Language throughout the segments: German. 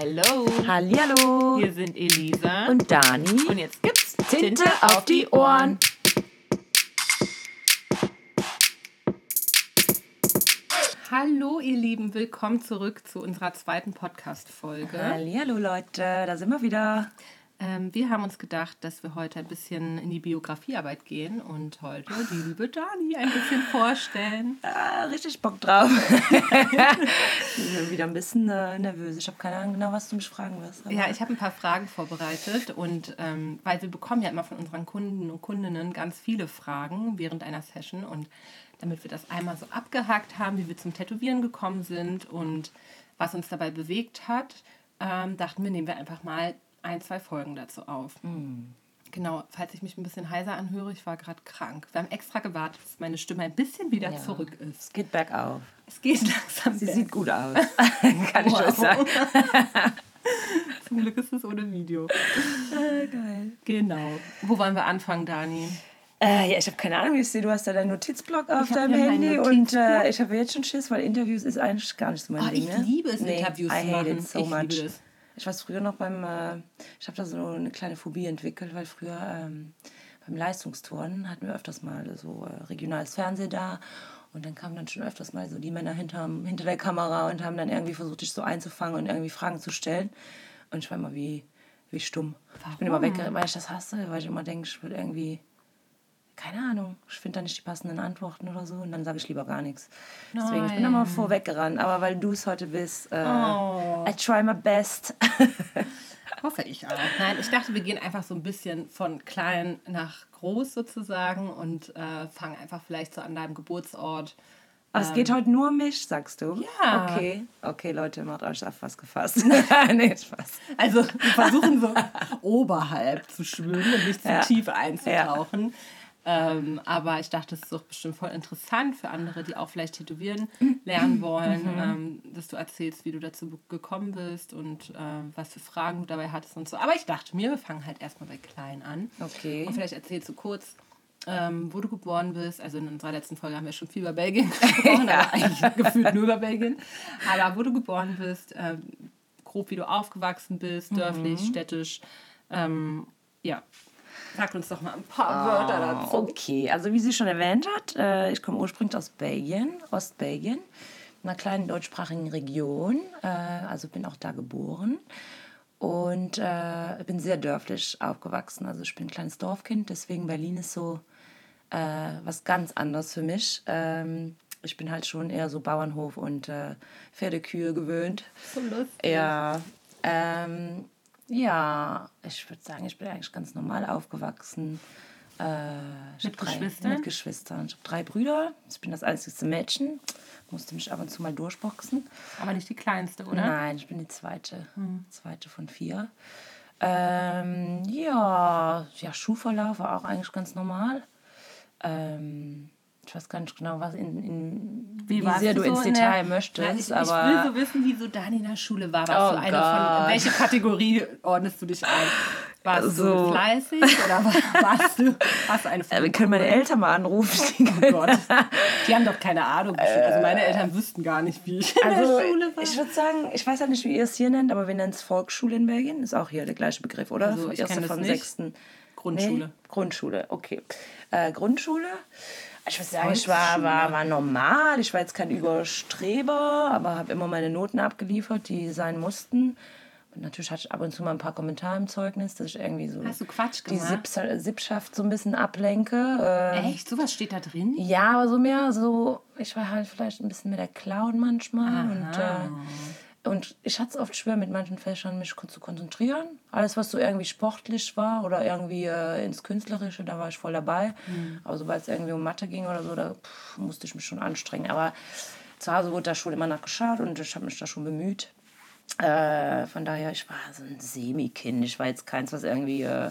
Hello. Hallihallo. Hier sind Elisa. Und Dani. Und jetzt gibt's Tinte auf die Ohren. Hallo, ihr Lieben. Willkommen zurück zu unserer zweiten Podcast-Folge. Hallihallo, Leute. Da sind wir wieder. Ähm, wir haben uns gedacht, dass wir heute ein bisschen in die Biografiearbeit gehen und heute die liebe Dani ein bisschen vorstellen. Ah, richtig Bock drauf. ich bin wieder ein bisschen äh, nervös. Ich habe keine Ahnung genau, was du mich fragen wirst. Ja, ich habe ein paar Fragen vorbereitet und ähm, weil wir bekommen ja immer von unseren Kunden und Kundinnen ganz viele Fragen während einer Session und damit wir das einmal so abgehakt haben, wie wir zum Tätowieren gekommen sind und was uns dabei bewegt hat, ähm, dachten wir, nehmen wir einfach mal ein, zwei Folgen dazu auf. Genau, falls ich mich ein bisschen heiser anhöre, ich war gerade krank. Wir haben extra gewartet, bis meine Stimme ein bisschen wieder Ja. zurück ist. Es geht bergauf. Es geht langsam Sie berg- sieht gut aus. Kann ich euch sagen. Zum Glück ist es ohne Video. Äh, geil. Genau. Wo wollen wir anfangen, Dani? Äh, ja, ich habe keine Ahnung, wie ich sehe, du hast da deinen Notizblock auf deinem Handy und äh, ich habe jetzt schon Schiss, weil Interviews ist eigentlich gar nicht so mein Oh, Ding. ich ne? liebe es, Nee, Interviews I hate machen. it so Ich much. liebe das. Ich weiß früher noch beim, äh, ich habe da so eine kleine Phobie entwickelt, weil früher ähm, beim Leistungsturnen hatten wir öfters mal so äh, regionales Fernsehen da und dann kamen dann schon öfters mal so die Männer hinterm, hinter der Kamera und haben dann irgendwie versucht, dich so einzufangen und irgendwie Fragen zu stellen. Und ich war immer wie, wie stumm. Ich bin immer weg, weil ich das hasse, weil ich immer denke, ich würde irgendwie keine Ahnung, ich finde da nicht die passenden Antworten oder so und dann sage ich lieber gar nichts. Deswegen, ich bin immer vorweggerannt, aber weil du es heute bist, äh, Oh. I try my best. Hoffe ich auch. Nein, ich dachte, wir gehen einfach so ein bisschen von klein nach groß sozusagen und äh, fangen einfach vielleicht so an deinem Geburtsort. Aber es geht heute nur um mich, sagst du? Ähm. Ja. Okay, okay, Leute, macht euch auf was gefasst. nee, Spaß. Also wir versuchen so oberhalb zu schwimmen und nicht zu Ja. tief einzutauchen. Ähm, aber ich dachte, es ist doch bestimmt voll interessant für andere, die auch vielleicht tätowieren lernen wollen, Mhm. ähm, dass du erzählst, wie du dazu gekommen bist und äh, was für Fragen du dabei hattest und so. Aber ich dachte mir, wir fangen halt erstmal bei klein an. Okay. Und vielleicht erzählst du kurz, ähm, wo du geboren bist. Also in unserer letzten Folge haben wir schon viel über Belgien gesprochen, aber eigentlich gefühlt nur über Belgien. Aber wo du geboren bist, ähm, grob wie du aufgewachsen bist, dörflich, städtisch. Ähm, ja, sag uns doch mal ein paar Wörter dazu. Okay, also wie sie schon erwähnt hat, äh, ich komme ursprünglich aus Belgien, Ostbelgien, einer kleinen deutschsprachigen Region. Äh, also bin auch da geboren und äh, bin sehr dörflich aufgewachsen. Also ich bin ein kleines Dorfkind, deswegen Berlin ist so äh, was ganz anderes für mich. Ähm, ich bin halt schon eher so Bauernhof und äh, Pferdekühe gewöhnt. So lustig. Ja, ähm, ja, ich würde sagen, ich bin eigentlich ganz normal aufgewachsen. Äh, Mit drei, Geschwistern? Mit Geschwistern. Ich habe drei Brüder. Ich bin das einzigste Mädchen. Musste mich ab und zu mal durchboxen. Aber nicht die kleinste, oder? Nein, ich bin die zweite. Zweite von vier. Ähm, ja, ja, Schulverlauf war auch eigentlich ganz normal. Ähm, ich weiß gar nicht genau, was in, in wie, warst sehr du, so ins in Detail der- möchtest. Nein, ich, aber ich will so wissen, wie so Dani in der Schule war. Warst Oh du eine von, Gott. in welche Kategorie ordnest du dich ein? Warst So. du fleißig oder war- warst du, warst du eine von Äh, wir können meine? Eltern mal anrufen. Oh Gott. Die haben doch keine Ahnung. Also meine Eltern wüssten gar nicht, wie ich in Also, der Schule war. ich würde sagen, ich weiß halt nicht, wie ihr es hier nennt, aber wir nennen es Volksschule in Belgien. Ist auch hier der gleiche Begriff, oder? Also, ich Erste von sechsten. Grundschule. Nee, Grundschule, okay. Äh, Grundschule. Ich würde sagen, ich war, war, war normal. Ich war jetzt kein Überstreber, aber habe immer meine Noten abgeliefert, die sein mussten. Und natürlich hatte ich ab und zu mal ein paar Kommentare im Zeugnis, dass ich irgendwie so Hast du Quatsch die Sippschaft so ein bisschen ablenke. Äh, Echt? Sowas steht da drin? ja, aber so mehr so, ich war halt vielleicht ein bisschen mehr der Clown manchmal. Und, äh, und ich hatte es oft schwer, mit manchen Fächern mich zu konzentrieren. Alles, was so irgendwie sportlich war oder irgendwie äh, ins Künstlerische, da war ich voll dabei. Aber sobald es irgendwie um Mathe ging oder so, da pff, musste ich mich schon anstrengen. Aber zu Hause wurde da schon immer nachgeschaut und ich habe mich da schon bemüht. Äh, von daher, ich war so ein Semi-Kind. Ich war jetzt keins, was irgendwie äh,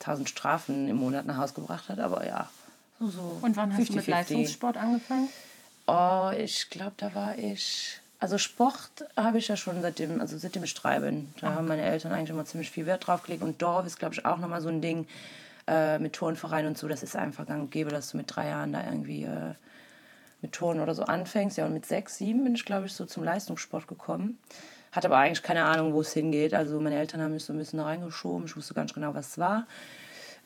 1000 Strafen im Monat nach Hause gebracht hat, aber ja. So, so Und wann hast du mit 50-50. Leistungssport angefangen? Oh, ich glaube, da war ich. Also Sport habe ich ja schon seitdem, also seitdem ich drei bin. Da haben meine Eltern eigentlich immer ziemlich viel Wert drauf gelegt. Und Dorf ist, glaube ich, auch nochmal so ein Ding äh, mit Turnverein und so. Das ist einfach gang und gäbe, dass du mit drei Jahren da irgendwie äh, mit Turnen oder so anfängst. Ja, und mit sechs, sieben bin ich, glaube ich, so zum Leistungssport gekommen. hatte aber eigentlich keine Ahnung, wo es hingeht. Also meine Eltern haben mich so ein bisschen da reingeschoben. Ich wusste ganz genau, was es war.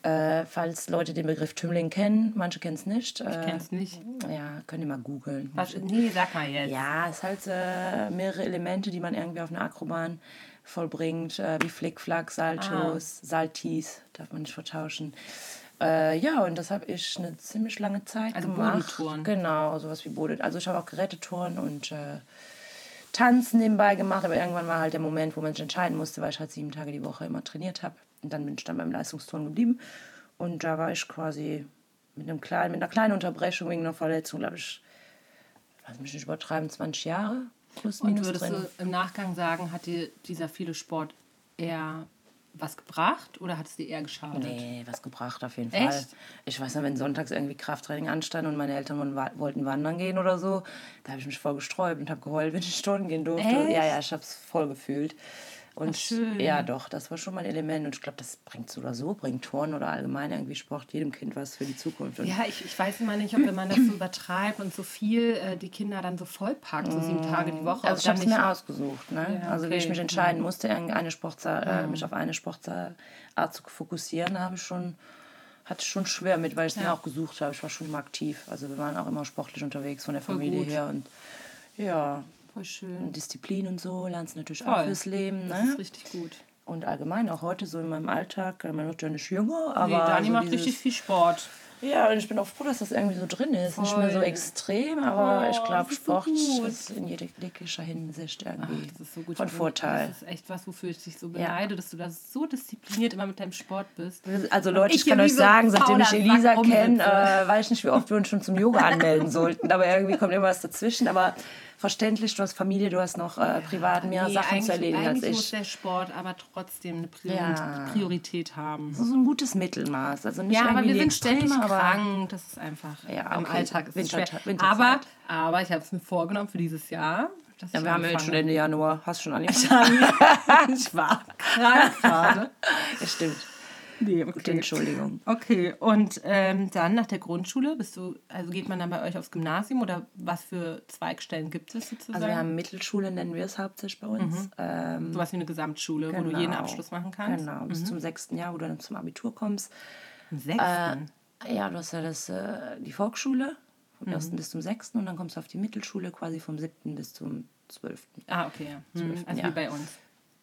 Äh, falls Leute den Begriff Tümmling kennen, manche kennen es nicht. Äh, Ich kenn's nicht. Ja, könnt ihr mal googeln. Was, nee, sag mal jetzt. Ja, es ist halt äh, mehrere Elemente, die man irgendwie auf einer Akrobahn vollbringt, äh, wie Flickflack, Saltos, Saltis, darf man nicht vertauschen. Äh, ja, und das habe ich eine ziemlich lange Zeit Also gemacht. Bodentouren. Genau, sowas wie Bodet. Also ich habe auch Gerätetouren und äh, Tanzen nebenbei gemacht, aber irgendwann war halt der Moment, wo man sich entscheiden musste, weil ich halt sieben Tage die Woche immer trainiert habe. Und dann bin ich dann beim Leistungsturnen geblieben. Und da war ich quasi mit, einem kleinen, mit einer kleinen Unterbrechung wegen einer Verletzung, glaube ich, lass mich nicht übertreiben, 20 Jahre plus Und würdest drin. du im Nachgang sagen, hat dir dieser viele Sport eher was gebracht oder hat es dir eher geschadet? Nee, was gebracht auf jeden Echt? Fall. Ich weiß noch, wenn sonntags irgendwie Krafttraining anstand und meine Eltern wollten wandern gehen oder so, da habe ich mich voll gesträubt und habe geheult, wenn ich Stunden gehen durfte. Echt? Ja, ja, ich habe es voll gefühlt. Und Ach, schön. ja, doch, das war schon mal ein Element. Und ich glaube, das bringt so oder so, bringt Turnen oder allgemein irgendwie Sport jedem Kind was für die Zukunft. Und Ja, ich, ich weiß immer nicht, ob wenn man das so übertreibt und so viel äh, die Kinder dann so vollpackt, so sieben Tage die Woche. Also ich habe es mir ausgesucht. Ne? Ja, Also wie ich mich entscheiden musste, irgendeine Sportart, äh, mich auf eine Sportart zu fokussieren, habe ich schon hatte ich schon schwer mit, weil ich es mir Ja. auch gesucht habe. Ich war schon immer aktiv. Also wir waren auch immer sportlich unterwegs von der Familie her und ja, Voll schön. und Disziplin und so lernst du natürlich auch Voll. fürs Leben. Das Ne? ist richtig gut. Und allgemein auch heute so in meinem Alltag, man wird ja nicht jünger, aber Nee, Dani so macht dieses- richtig viel Sport. ja, und ich bin auch froh, dass das irgendwie so drin ist. Nicht mehr so Voll. extrem, aber Oh, ich glaube, das ist so Sport gut. ist in jeglicher Hinsicht irgendwie Das ist so gut. von Also, Vorteil. Das ist echt was, wofür ich dich so beneide, dass du da so diszipliniert immer mit deinem Sport bist. Also Leute, ich, Ich kann euch so sagen, seitdem ich Elisa kenne, äh, weiß ich nicht, wie oft wir uns schon zum Yoga anmelden sollten. Aber irgendwie kommt immer was dazwischen. Aber verständlich, du hast Familie, du hast noch äh, privat mehr Nee, Sachen zu erledigen als eigentlich muss ich. der Sport aber trotzdem eine Priori Ja. Priorität haben. Das ist ein gutes Mittelmaß. Also nicht Ja, aber wir sind ständig krank. Das ist einfach Ja, im okay. Alltag ist Winter- schwer. Winterzeit. Aber, aber ich habe es mir vorgenommen für dieses Jahr. dass Ja, ich wir haben ja jetzt schon. Ende Januar. Hast du schon angefangen? ich war krank gerade. ja, stimmt. Nee, okay. Entschuldigung. Okay, und ähm, dann nach der Grundschule bist du, also geht man dann bei euch aufs Gymnasium oder was für Zweigstellen gibt es sozusagen? Also wir haben Mittelschule, nennen wir es hauptsächlich bei uns. Ähm, sowas wie eine Gesamtschule, wo du jeden Abschluss machen kannst. Mhm. Genau, bis zum sechsten Jahr, wo du dann zum Abitur kommst. Im sechsten. Ja, du hast ja das, äh, die Volksschule Mhm. vom ersten bis zum sechsten und dann kommst du auf die Mittelschule quasi vom siebten bis zum zwölften. ah, okay, ja. Hm, also ja. wie bei uns.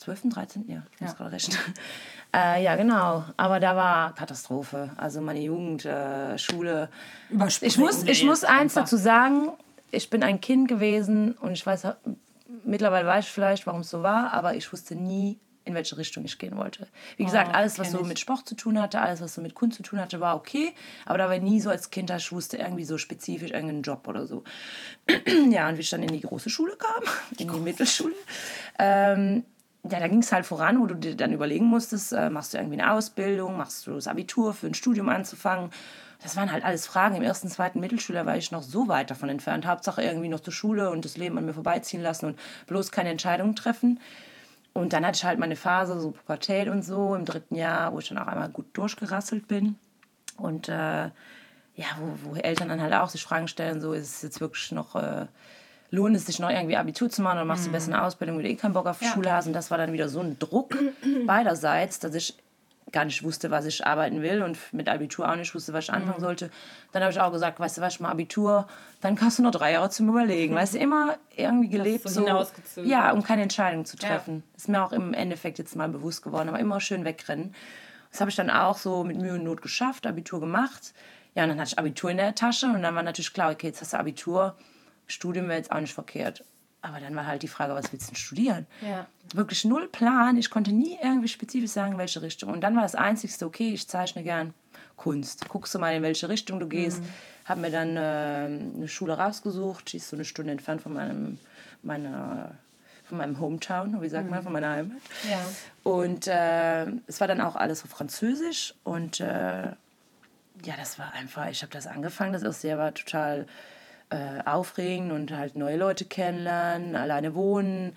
12., 13., ja, ich muss gerade rechnen. äh, ja, genau. Aber da war Katastrophe. Also meine Jugend, äh, Schule. Überspringen Ich muss, ich muss eins einfach. dazu sagen. Ich bin ein Kind gewesen und ich weiß, mittlerweile weiß ich vielleicht, warum es so war, aber ich wusste nie, in welche Richtung ich gehen wollte. Wie gesagt, Oh, alles, was so ich. mit Sport zu tun hatte, alles, was so mit Kunst zu tun hatte, war okay. Aber da war nie so als Kind, ich wusste, irgendwie so spezifisch irgendeinen Job oder so. ja, und wie ich dann in die große Schule kam, in die Mittelschule, ähm, ja, da ging es halt voran, wo du dir dann überlegen musstest, äh, machst du irgendwie eine Ausbildung, machst du das Abitur für ein Studium anzufangen. Das waren halt alles Fragen. Im ersten, zweiten Mittelschüler war ich noch so weit davon entfernt. Hauptsache irgendwie noch zur Schule und das Leben an mir vorbeiziehen lassen und bloß keine Entscheidungen treffen. Und dann hatte ich halt meine Phase, so Pubertät und so, im dritten Jahr, wo ich dann auch einmal gut durchgerasselt bin. Und äh, ja, wo, wo Eltern dann halt auch sich Fragen stellen, so ist es jetzt wirklich noch, äh, lohnt es sich noch irgendwie Abitur zu machen oder machst du besser eine Ausbildung, weil du eh keinen Bock auf Ja. Schule hast. Und das war dann wieder so ein Druck beiderseits, dass ich gar nicht wusste, was ich arbeiten will und mit Abitur auch nicht wusste, was ich anfangen sollte. Dann habe ich auch gesagt, weißt du was, ich mal Abitur, dann hast du noch drei Jahre zum Überlegen. Weißt du, immer irgendwie gelebt so hinausgezögert. ja, um keine Entscheidung zu Ja. treffen. Ist mir auch im Endeffekt jetzt mal bewusst geworden, aber immer schön wegrennen. Das habe ich dann auch so mit Mühe und Not geschafft, Abitur gemacht. Ja, und dann hatte ich Abitur in der Tasche und dann war natürlich klar, okay, jetzt hast du Abitur, Studium wäre jetzt auch nicht verkehrt. Aber dann war halt die Frage, was willst du denn studieren? Ja. Wirklich null Plan. Ich konnte nie irgendwie spezifisch sagen, in welche Richtung. Und dann war das Einzigste, okay, ich zeichne gern Kunst. Guckst du mal, in welche Richtung du gehst. Mhm. Habe mir dann äh, eine Schule rausgesucht, die ist so eine Stunde entfernt von meinem, meiner, von meinem Hometown, wie sagt man, von meiner Heimat. Mhm. Ja. Und äh, es war dann auch alles auf Französisch und äh, ja, das war einfach, ich habe das angefangen, das erste Jahr war total äh, aufregend und halt neue Leute kennenlernen, alleine wohnen,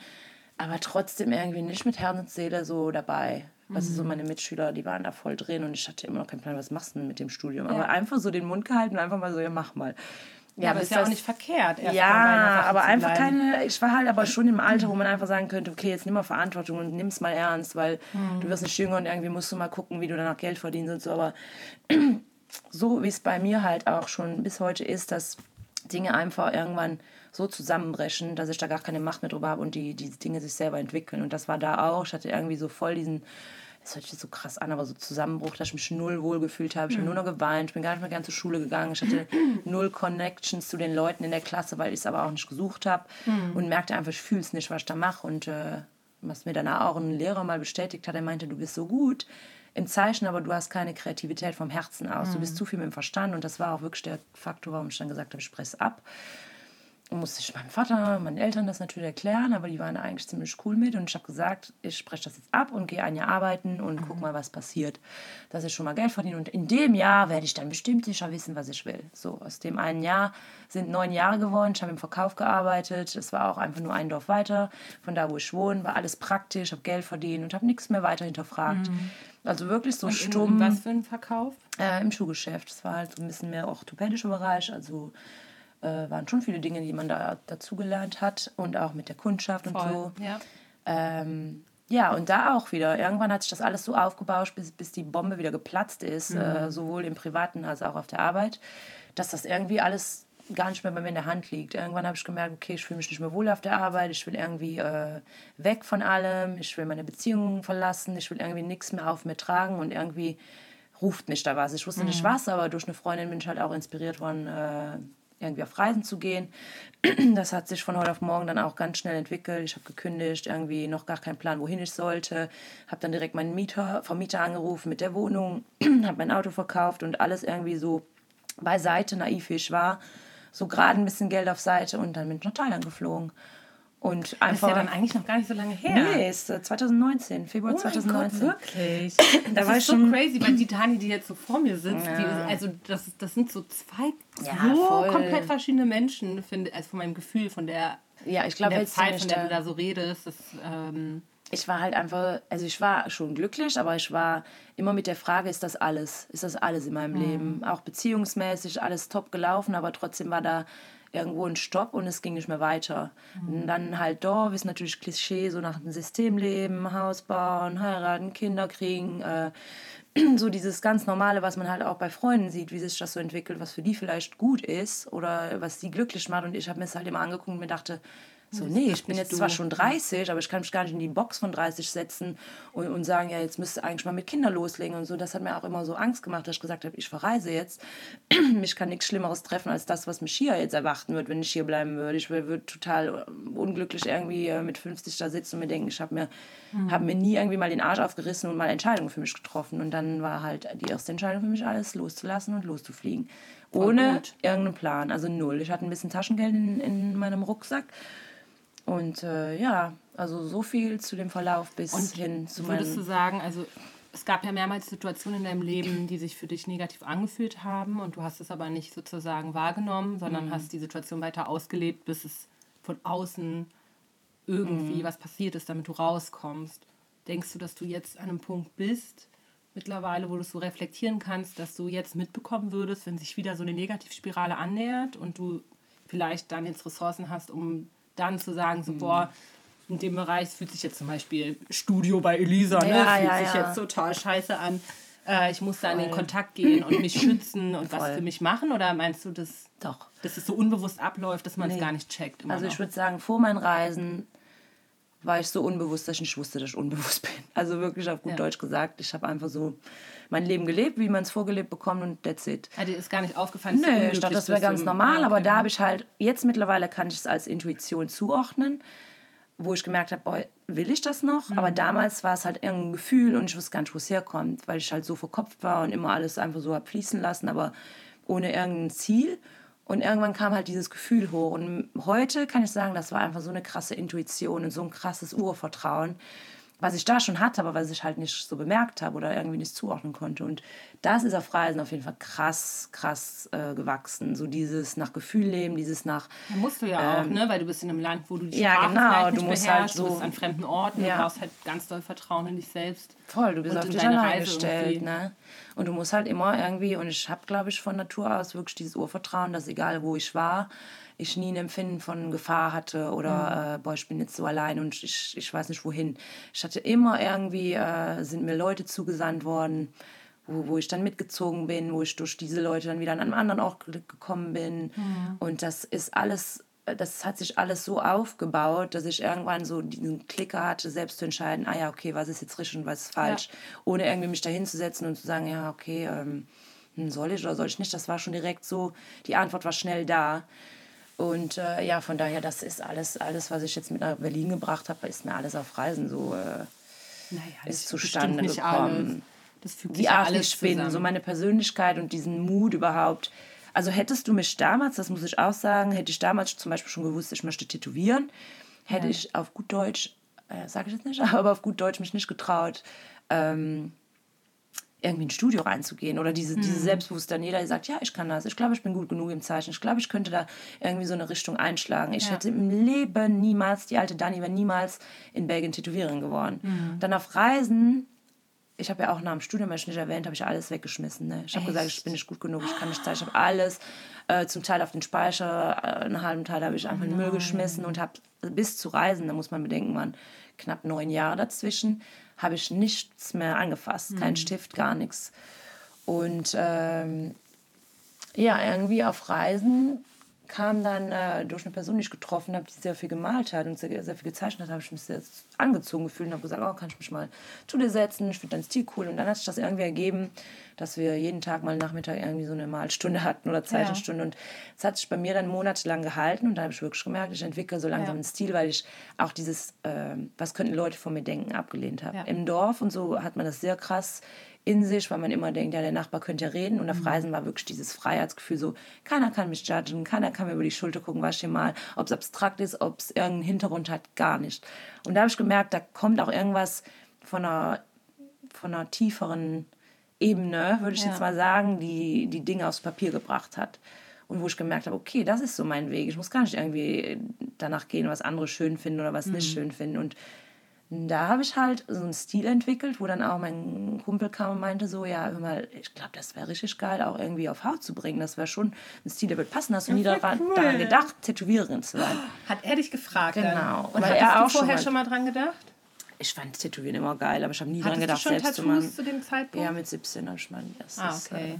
aber trotzdem irgendwie nicht mit Herz und Seele so dabei. Also so meine Mitschüler, die waren da voll drin und ich hatte immer noch keinen Plan, was machst du denn mit dem Studium? Aber einfach so den Mund gehalten und einfach mal so, ja mach mal. Ja, aber ist ja auch nicht verkehrt. Ja, aber einfach keine. Ich war halt aber schon im Alter, wo man einfach sagen könnte, okay, jetzt nimm mal Verantwortung und nimm es mal ernst, weil mhm. du wirst nicht jünger und irgendwie musst du mal gucken, wie du danach Geld verdienst und so. Aber so wie es bei mir halt auch schon bis heute ist, dass Dinge einfach irgendwann so zusammenbrechen, dass ich da gar keine Macht mehr drüber habe und die, die Dinge sich selber entwickeln. Und das war da auch. Ich hatte irgendwie so voll diesen das hört sich so krass an, aber so Zusammenbruch, dass ich mich null wohl gefühlt habe. Ich habe mhm. nur noch geweint, ich bin gar nicht mehr gern zur Schule gegangen. Ich hatte null Connections zu den Leuten in der Klasse, weil ich es aber auch nicht gesucht habe mhm. und merkte einfach, ich fühle es nicht, was ich da mache. Und äh, was mir danach auch ein Lehrer mal bestätigt hat, er meinte, du bist so gut im Zeichen, aber du hast keine Kreativität vom Herzen aus. Mhm. Du bist mhm. zu viel mit dem Verstand und das war auch wirklich der Faktor, warum ich dann gesagt habe, ich spreche ab musste ich meinem Vater, meinen Eltern das natürlich erklären, aber die waren eigentlich ziemlich cool mit und ich habe gesagt, ich spreche das jetzt ab und gehe ein Jahr arbeiten und mhm. guck mal, was passiert, dass ich schon mal Geld verdiene und in dem Jahr werde ich dann bestimmt sicher wissen, was ich will. So, aus dem einen Jahr sind neun Jahre geworden, ich habe im Verkauf gearbeitet, es war auch einfach nur ein Dorf weiter, von da, wo ich wohne, war alles praktisch, habe Geld verdient und habe nichts mehr weiter hinterfragt. Mhm. Also wirklich so und stumm. In, was für ein Verkauf? Äh, Im Schuhgeschäft. Es war halt so ein bisschen mehr orthopädischer Bereich, also äh, waren schon viele Dinge, die man da dazugelernt hat und auch mit der Kundschaft Voll, und so. Ja. Ähm, ja, und da auch wieder. Irgendwann hat sich das alles so aufgebauscht, bis, bis die Bombe wieder geplatzt ist, mhm. äh, sowohl im Privaten als auch auf der Arbeit, dass das irgendwie alles gar nicht mehr bei mir in der Hand liegt. Irgendwann habe ich gemerkt, okay, ich fühle mich nicht mehr wohl auf der Arbeit, ich will irgendwie äh, weg von allem, ich will meine Beziehungen verlassen, ich will irgendwie nichts mehr auf mir tragen und irgendwie ruft mich da was. Ich wusste mhm. nicht was, aber durch eine Freundin bin ich halt auch inspiriert worden, äh, irgendwie auf Reisen zu gehen. Das hat sich von heute auf morgen dann auch ganz schnell entwickelt. Ich habe gekündigt, irgendwie noch gar keinen Plan, wohin ich sollte. Habe dann direkt meinen Mieter, Vermieter angerufen mit der Wohnung, habe mein Auto verkauft und alles irgendwie so beiseite, naiv wie ich war. So gerade ein bisschen Geld auf Seite und dann bin ich nach Thailand geflogen. Und einfach, das ist ja dann eigentlich noch gar nicht so lange her. Nee, ist 2019, äh, Februar oh 2019. Gott, wirklich? da das war ist so crazy, weil die Dani, die jetzt so vor mir sitzt, ja. die, also das, das sind so zwei ja, so voll. komplett verschiedene Menschen, finde also von meinem Gefühl, von der, ja, ich glaub, der Zeit, von der du da so redest. Das, ähm, ich war halt einfach, also ich war schon glücklich, aber ich war immer mit der Frage, ist das alles? Ist das alles in meinem mhm. Leben? Auch beziehungsmäßig alles top gelaufen, aber trotzdem war da irgendwo ein Stopp und es ging nicht mehr weiter. Mhm. Und dann halt Dorf ist natürlich Klischee, so nach dem Systemleben, Haus bauen, heiraten, Kinder kriegen, äh, so dieses ganz Normale, was man halt auch bei Freunden sieht, wie sich das so entwickelt, was für die vielleicht gut ist oder was die glücklich macht. Und ich habe mir das halt immer angeguckt und mir dachte, so, nee, ich bin jetzt zwar schon 30, aber ich kann mich gar nicht in die Box von 30 setzen und, und sagen, ja, jetzt müsste eigentlich mal mit Kindern loslegen und so. Das hat mir auch immer so Angst gemacht, dass ich gesagt habe, ich verreise jetzt. mich kann nichts Schlimmeres treffen als das, was mich hier jetzt erwarten wird, wenn ich hier bleiben würde. Ich würde total unglücklich irgendwie äh, mit 50 da sitzen und mir denken, ich habe mir, mhm. hab mir nie irgendwie mal den Arsch aufgerissen und mal Entscheidungen für mich getroffen. Und dann war halt die erste Entscheidung für mich, alles loszulassen und loszufliegen. Ohne irgendeinen Plan, also null. Ich hatte ein bisschen Taschengeld in, in meinem Rucksack und äh, ja, also so viel zu dem Verlauf bis und hin zu meinem... Würdest du sagen, also es gab ja mehrmals Situationen in deinem Leben, die sich für dich negativ angefühlt haben und du hast es aber nicht sozusagen wahrgenommen, sondern mhm. hast die Situation weiter ausgelebt, bis es von außen irgendwie mhm. was passiert ist, damit du rauskommst. Denkst du, dass du jetzt an einem Punkt bist, mittlerweile, wo du so reflektieren kannst, dass du jetzt mitbekommen würdest, wenn sich wieder so eine Negativspirale annähert und du vielleicht dann jetzt Ressourcen hast, um dann zu sagen, so, mhm. boah, in dem Bereich fühlt sich jetzt zum Beispiel Studio bei Elisa, ne? Ja, fühlt ja, sich ja. jetzt total scheiße an. Äh, ich muss da in den Kontakt gehen und mich schützen und Voll. was für mich machen? Oder meinst du, dass, Doch. dass es so unbewusst abläuft, dass man es nee. gar nicht checkt? Also ich würde sagen, vor meinen Reisen war ich so unbewusst, dass ich nicht wusste, dass ich unbewusst bin. Also wirklich auf gut ja. Deutsch gesagt, ich habe einfach so mein Leben gelebt, wie man es vorgelebt bekommt und that's it. Dir ist gar nicht aufgefallen, Nö, ich dachte, das wäre ganz normal, aber da habe ich halt, jetzt mittlerweile kann ich es als Intuition zuordnen, wo ich gemerkt habe, boah, will ich das noch? Mhm. Aber damals war es halt irgendein Gefühl und ich wusste gar nicht, wo es herkommt, weil ich halt so verkopft war und immer alles einfach so habe fließen lassen, aber ohne irgendein Ziel. Und irgendwann kam halt dieses Gefühl hoch. Und heute kann ich sagen, das war einfach so eine krasse Intuition und so ein krasses Urvertrauen was ich da schon hatte, aber was ich halt nicht so bemerkt habe oder irgendwie nicht zuordnen konnte. Und das ist auf Reisen auf jeden Fall krass, krass äh, gewachsen. So dieses nach Gefühl leben, dieses nach. Ja, musst du ja ähm, auch, ne? Weil du bist in einem Land, wo du die ja, Sprache genau, vielleicht nicht du musst beherrschst, halt so- du bist an fremden Orten, Ja. du brauchst halt ganz doll Vertrauen in dich selbst. Voll, du bist auf dich allein gestellt, ne? Und du musst halt immer irgendwie, und ich habe, glaube ich, von Natur aus wirklich dieses Urvertrauen, dass egal wo ich war, ich nie ein Empfinden von Gefahr hatte oder, äh, boah, ich bin jetzt so allein und ich, ich weiß nicht wohin. Ich hatte immer irgendwie, äh, sind mir Leute zugesandt worden, wo, wo ich dann mitgezogen bin, wo ich durch diese Leute dann wieder an einem anderen Ort ge- gekommen bin. Und das ist alles, das hat sich alles so aufgebaut, dass ich irgendwann so diesen Klicker hatte, selbst zu entscheiden, ah ja, okay, was ist jetzt richtig und was ist falsch, ohne irgendwie mich da hinzusetzen und zu sagen, ja, okay, ähm, hm, soll ich oder soll ich nicht. Das war schon direkt so, die Antwort war schnell da. Und äh, ja, von daher, das ist alles, alles, was ich jetzt mit nach Berlin gebracht habe, ist mir alles auf Reisen so äh, Naja, ist zustande gekommen. die ja Art, wie ich bin, so meine Persönlichkeit und diesen Mut überhaupt. Also hättest du mich damals, das muss ich auch sagen, hätte ich damals zum Beispiel schon gewusst, ich möchte tätowieren, hätte ich auf gut Deutsch, äh, sage ich jetzt nicht, aber auf gut Deutsch mich nicht getraut, ähm, irgendwie ins Studio reinzugehen oder diese, Mhm. diese selbstbewusste Daniela, die sagt, ja, ich kann das, ich glaube, ich bin gut genug im Zeichen, ich glaube, ich könnte da irgendwie so eine Richtung einschlagen. Ich Ja. hätte im Leben niemals, die alte Dani wäre niemals in Belgien Tätowiererin geworden. Mhm. Dann auf Reisen, ich habe ja auch nach dem Studium, was ich nicht erwähnt habe, ich alles weggeschmissen. Ne? Ich habe gesagt, ich bin nicht gut genug, ich kann nicht zeichnen. Ich habe alles äh, zum Teil auf den Speicher, äh, einen halben Teil habe ich einfach in den Müll geschmissen und habe bis zu Reisen, da muss man bedenken, waren knapp neun Jahre dazwischen, habe ich nichts mehr angefasst. Kein Stift, gar nichts. Und ähm, ja, irgendwie auf Reisen kam dann äh, durch eine Person, die ich getroffen habe, die sehr viel gemalt hat und sehr, sehr viel gezeichnet hat, habe ich mich sehr angezogen gefühlt und habe gesagt, oh, kann ich mich mal zu dir setzen, ich finde deinen Stil cool. Und dann hat sich das irgendwie ergeben, dass wir jeden Tag mal Nachmittag irgendwie so eine Malstunde hatten oder Zeichenstunde. Und es hat sich bei mir dann monatelang gehalten und da habe ich wirklich gemerkt, ich entwickle so langsam Ja. einen Stil, weil ich auch dieses, ähm, was könnten Leute von mir denken, abgelehnt habe. Ja. Im Dorf und so hat man das sehr krass in sich, weil man immer denkt, ja, der Nachbar könnte ja reden. Und auf Mhm. Reisen war wirklich dieses Freiheitsgefühl so, keiner kann mich judgen, keiner kann mir über die Schulter gucken, was ich hier mal, ob es abstrakt ist, ob es irgendeinen Hintergrund hat, gar nicht. Und da habe ich gemerkt, da kommt auch irgendwas von einer, von einer tieferen Ebene, würde ich Ja. jetzt mal sagen, die die Dinge aufs Papier gebracht hat. Und wo ich gemerkt habe, okay, das ist so mein Weg. Ich muss gar nicht irgendwie danach gehen, was andere schön finden oder was Mhm. nicht schön finden. Und da habe ich halt so einen Stil entwickelt, wo dann auch mein Kumpel kam und meinte so, ja, hör mal, ich glaube, das wäre richtig geil, auch irgendwie auf Haut zu bringen. Das wäre schon ein Stil, der wird passen. Hast du nie daran, cool. daran gedacht, Tätowiererin zu sein? Hat er dich gefragt Genau, dann? Und weil hattest er du auch schon vorher mal- schon mal dran gedacht? Ich fand Tätowieren immer geil, aber ich habe nie daran gedacht, du schon selbst zu Tattoos machen. zu dem Zeitpunkt? Ja, mit 17 habe ich mein erstes Ah, okay.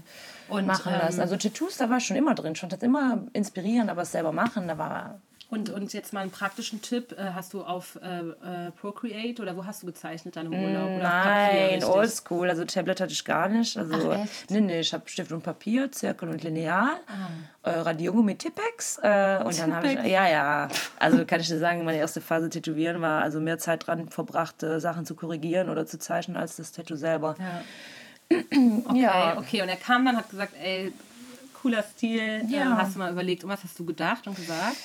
äh, Und, machen lassen. ähm, Also Tattoos, da war ich schon immer drin. Ich fand das immer inspirierend, aber es selber machen, da war Und, und jetzt mal einen praktischen Tipp. Äh, Hast du auf äh, äh, Procreate oder wo hast du gezeichnet dann im Urlaub? Oder Nein, oldschool. Also Tablet hatte ich gar nicht. Also, Ach, echt? Nee, nee, ich habe Stift und Papier, Zirkel und Lineal, Ah. äh, Radiergummi mit Tippex. Äh, und dann habe ich, ja, ja. Also kann ich dir sagen, meine erste Phase Tätowieren war also mehr Zeit dran verbracht, äh, Sachen zu korrigieren oder zu zeichnen, als das Tattoo selber. Ja. Okay, Ja. okay. Und er kam dann, hat gesagt, ey, cooler Stil. Ja. Ähm, hast du mal überlegt, und was hast du gedacht und gesagt?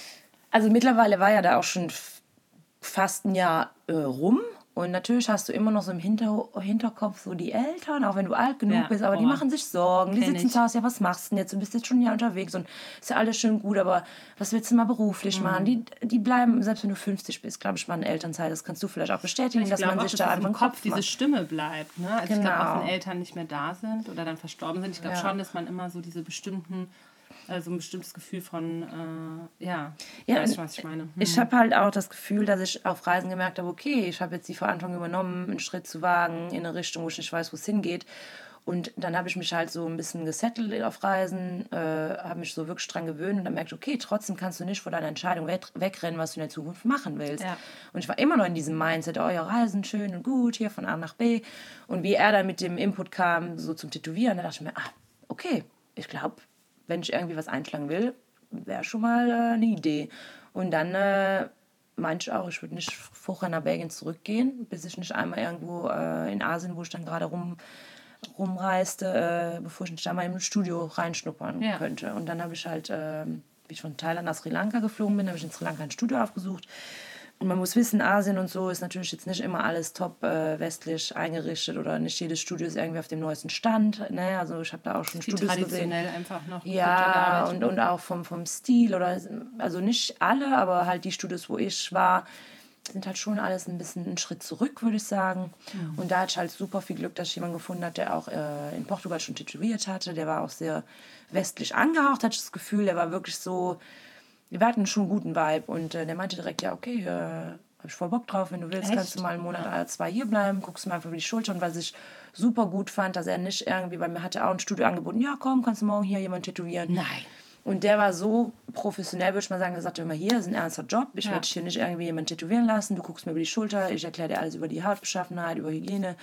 Also mittlerweile war ja da auch schon fast ein Jahr äh, rum. Und natürlich hast du immer noch so im Hinter Hinterkopf so die Eltern, auch wenn du alt genug Ja, bist, aber die oh. machen sich Sorgen. Die sitzen ich. zu Hause, ja, was machst du denn jetzt? Du bist jetzt schon ein Jahr unterwegs und ist ja alles schön gut, aber was willst du mal beruflich Mhm. machen? Die, die bleiben, selbst wenn du 50 bist, glaube ich, mal in Elternzeit, das kannst du vielleicht auch bestätigen, dass glaube man auch, sich dass da einfach im Kopf Kopf diese. Stimme bleibt. Ne? Also ich glaube, auch Genau. wenn Eltern nicht mehr da sind oder dann verstorben sind, ich glaube Ja. schon, dass man immer so diese bestimmten, also ein bestimmtes Gefühl von, äh, ja, Ja, weißt du, was ich meine? Hm. Ich habe halt auch das Gefühl, dass ich auf Reisen gemerkt habe, okay, ich habe jetzt die Verantwortung übernommen, einen Schritt zu wagen in eine Richtung, wo ich nicht weiß, wo es hingeht. Und dann habe ich mich halt so ein bisschen gesettelt auf Reisen, äh, habe mich so wirklich dran gewöhnt und dann merkte okay, trotzdem kannst du nicht vor deiner Entscheidung weg, wegrennen, was du in der Zukunft machen willst. Ja. Und ich war immer noch in diesem Mindset, oh ja, Reisen schön und gut, hier von A nach B. Und wie er dann mit dem Input kam, so zum Tätowieren, da dachte ich mir, ah, okay, ich glaube, wenn ich irgendwie was einschlagen will, wäre schon mal äh, eine Idee. Und dann äh, meinte ich auch, ich würde nicht vorher nach Belgien zurückgehen, bis ich nicht einmal irgendwo äh, in Asien, wo ich dann gerade rum rumreiste, äh, bevor ich nicht da mal im Studio reinschnuppern Ja. könnte. Und dann habe ich halt, äh, wie ich von Thailand nach Sri Lanka geflogen bin, habe ich in Sri Lanka ein Studio aufgesucht Und man muss wissen, Asien und so ist natürlich jetzt nicht immer alles top äh, westlich eingerichtet oder nicht jedes Studio ist irgendwie auf dem neuesten Stand. Ne? Also ich habe da auch schon Studios traditionell gesehen. einfach noch Ja, und, und auch vom, vom Stil oder also nicht alle, aber halt die Studios, wo ich war, sind halt schon alles ein bisschen einen Schritt zurück, würde ich sagen. Und da hatte ich halt super viel Glück, dass ich jemanden gefunden habe, der auch äh, in Portugal schon tätowiert hatte. Der war auch sehr westlich angehaucht, hatte ich das Gefühl. Der war wirklich so, wir hatten schon einen guten Vibe. Und äh, der meinte direkt, ja, okay, äh, habe ich voll Bock drauf. Wenn du willst, Echt? kannst du mal einen Monat oder zwei hier bleiben, guckst mal einfach über die Schulter. Und was ich super gut fand, dass er nicht irgendwie, weil mir hatte auch ein Studio angeboten, ja, komm, kannst du morgen hier jemanden tätowieren. Nein. Und der war so professionell, würde ich mal sagen, er sagte immer, hier ist ein ernster Job, ich Ja. werde dich hier nicht irgendwie jemand tätowieren lassen, du guckst mir über die Schulter, ich erkläre dir alles über die Hautbeschaffenheit, über Hygiene,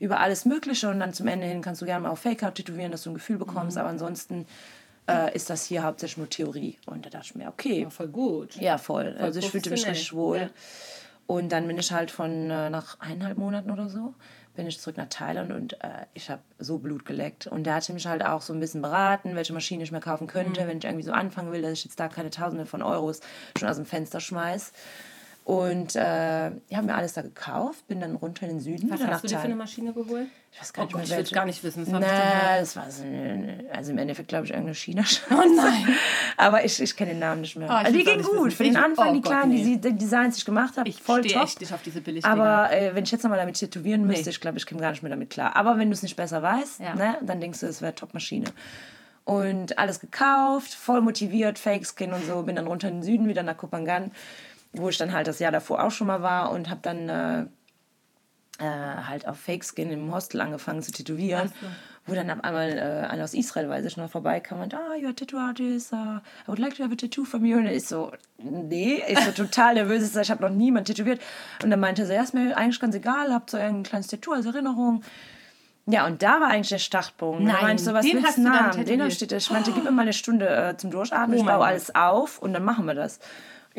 über alles Mögliche und dann zum Ende hin kannst du gerne mal auf Fake-Haut tätowieren, dass du ein Gefühl bekommst, Mhm. aber ansonsten äh, ist das hier hauptsächlich nur Theorie. Und da dachte ich mir, okay, Ja, voll gut. ja, voll. also ich fühlte mich richtig wohl. Ja. Und dann bin ich halt von äh, nach eineinhalb Monaten oder so, bin ich zurück nach Thailand und äh, ich habe so Blut geleckt. Und der hatte mich halt auch so ein bisschen beraten, welche Maschine ich mir kaufen könnte, wenn ich irgendwie so anfangen will, dass ich jetzt da keine Tausende von Euros schon aus dem Fenster schmeiß. Und äh, ich habe mir alles da gekauft, bin dann runter in den Süden. Was hast du dir für eine. Maschine geholt? Ich weiß gar Oh nicht Gott, mehr, ich will gar nicht wissen. Das bestimmt- das war so eine, also im Endeffekt glaube ich irgendeine china Oh nein. Aber ich, ich kenne den Namen nicht mehr. Oh, also die ging gut. wissen. Für den Anfang, oh die Gott, kleinen, nee. die, Designs, die ich gemacht habe, Ich voll top. echt nicht auf diese billig Aber äh, wenn ich jetzt nochmal damit tätowieren müsste, Nee. ich glaube, ich käme gar nicht mehr damit klar. Aber wenn du es nicht besser weißt, Ja. ne, dann denkst du, es wäre Top-Maschine. Und alles gekauft, voll motiviert, Fake-Skin und so. Bin dann runter in den Süden, wieder nach Kopangan, wo ich dann halt das Jahr davor auch schon mal war und habe dann äh, äh, halt auf Fake-Skin im Hostel angefangen zu tätowieren. Wo dann auf einmal äh, einer aus Israel, weiß ich noch, vorbeikam und, ah, you're a tattoo artist, uh, I would like to have a tattoo from you. Und ich so, nee, ich so total nervös, ich, so, ich habe noch niemand tätowiert. Und dann meinte sie, ja, ist mir eigentlich ganz egal, habt so ein kleines Tattoo als Erinnerung. Ja, und da war eigentlich der Startpunkt. Nein, da meinte ich so, was den willst du Namen? Den steht, ich meinte, gib mir mal eine Stunde äh, zum Durchatmen, ich Oh mein baue alles auf und dann machen wir das.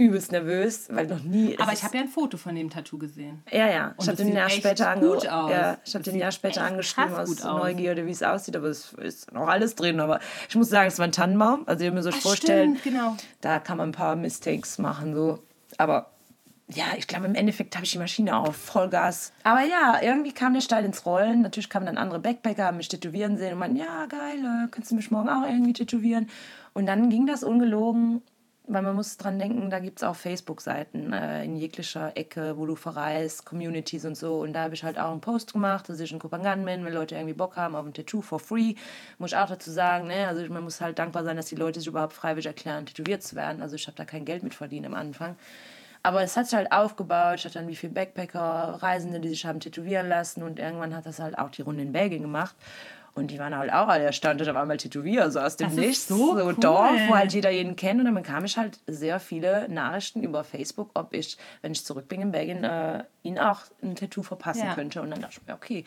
Übelst nervös, weil noch nie... Aber ich habe ja ein Foto von dem Tattoo gesehen. ja, ja. Ich habe den Jahr später, ange. Ja, ich Das den Jahr später angeschrieben aus. Neugierde, wie es aussieht, aber es ist noch alles drin. Aber ich muss sagen, es war ein Tannenbaum. Also ihr müsst euch vorstellen, stimmt, genau. da kann man ein paar Mistakes machen. So. Aber ja, ich glaube, im Endeffekt habe ich die Maschine auf Vollgas. Aber ja, irgendwie kam der Stein ins Rollen. Natürlich kamen dann andere Backpacker, haben mich tätowieren sehen und meinten, ja, geil, äh, kannst du mich morgen auch irgendwie tätowieren? Und dann ging das ungelogen, weil man muss dran denken, da gibt es auch Facebook-Seiten äh, in jeglicher Ecke, wo du verreist, Communities und so. Und da habe ich halt auch einen Post gemacht, dass ich in Kopangan bin, wenn Leute irgendwie Bock haben auf ein Tattoo for free. Muss ich auch dazu sagen, ne? also man muss halt dankbar sein, dass die Leute sich überhaupt freiwillig erklären, tätowiert zu werden. Also ich habe da kein Geld mit verdient am Anfang. Aber es hat sich halt aufgebaut. Ich hatte dann wie viele Backpacker, Reisende, die sich haben tätowieren lassen. Und irgendwann hat das halt auch die Runde in Belgien gemacht. Und die waren halt auch alle erstaunt, auf einmal Tätowierer, so aus dem Das Nichts. so cool. Dorf, wo halt jeder jeden kennt. Und dann bekam ich halt sehr viele Nachrichten über Facebook, ob ich, wenn ich zurück bin in Belgien, äh, ihnen auch ein Tattoo verpassen Ja. könnte. Und dann dachte ich mir, okay.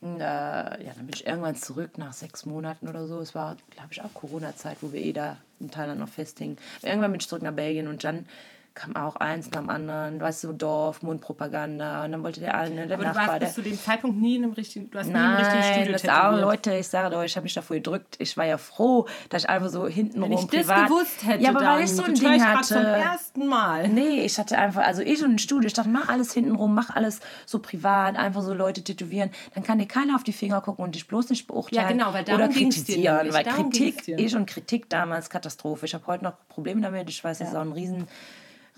Und, äh, ja, dann bin ich irgendwann zurück nach sechs Monaten oder so. Es war, glaube ich, auch Corona-Zeit, wo wir eh da in Thailand noch festhingen. Irgendwann bin ich zurück nach Belgien und dann kam auch eins nach dem anderen, weißt du, Dorf, Mundpropaganda und dann wollte der eine, der Aber du Nachbar, warst der, bis zu dem Zeitpunkt nie in einem richtigen, du hast nie im richtigen Nein, Studio das auch. Leute, ich sage euch, ich habe mich davor gedrückt. Ich war ja froh, dass ich einfach so hintenrum Wenn ich das gewusst hätte, ja, aber weil ich so ein Ding grad zum hatte... ersten Mal. Nee, ich hatte einfach, also ich und ein Studio, ich dachte, mach alles hintenrum, mach alles so privat, einfach so Leute tätowieren. Dann kann dir keiner auf die Finger gucken und dich bloß nicht beurteilen. Ja, genau, weil oder kritisieren. Weil Kritik, ich und Kritik damals Katastrophe. Ich habe heute noch Probleme damit. Ich weiß, das ist auch ein riesen,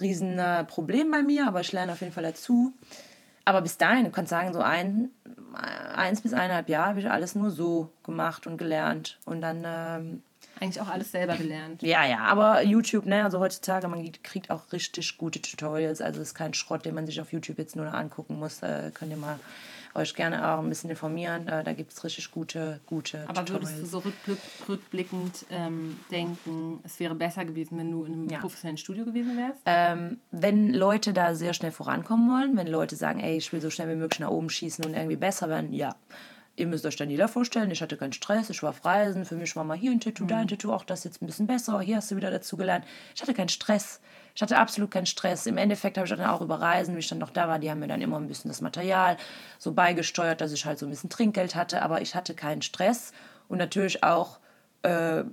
riesen äh, Problem bei mir, aber ich lerne auf jeden Fall dazu. Aber bis dahin, du kannst sagen, so ein, eins bis eineinhalb Jahre habe ich alles nur so gemacht und gelernt. Und dann ähm, Eigentlich auch alles selber gelernt. ja, ja, aber YouTube, ne, also heutzutage, man kriegt auch richtig gute Tutorials. Also es ist kein Schrott, den man sich auf YouTube jetzt nur noch angucken muss. Äh, könnt ihr mal euch gerne auch ein bisschen informieren. Äh, da gibt es richtig gute, gute Aber Tutorials. würdest du so rückblick, rückblickend ähm, denken, es wäre besser gewesen, wenn du in einem Ja. professionellen Studio gewesen wärst? ähm, wenn Leute da sehr schnell vorankommen wollen, wenn Leute sagen, ey, ich will so schnell wie möglich nach oben schießen und irgendwie besser werden, ja. Ihr müsst euch dann jeder vorstellen, ich hatte keinen Stress, ich war auf Reisen, für mich war mal hier ein Tattoo, da ein Tattoo, auch das jetzt ein bisschen besser, hier hast du wieder dazu gelernt. Ich hatte keinen Stress, ich hatte absolut keinen Stress. Im Endeffekt habe ich dann auch über Reisen, wie ich dann noch da war, die haben mir dann immer ein bisschen das Material so beigesteuert, dass ich halt so ein bisschen Trinkgeld hatte, aber ich hatte keinen Stress und natürlich auch äh,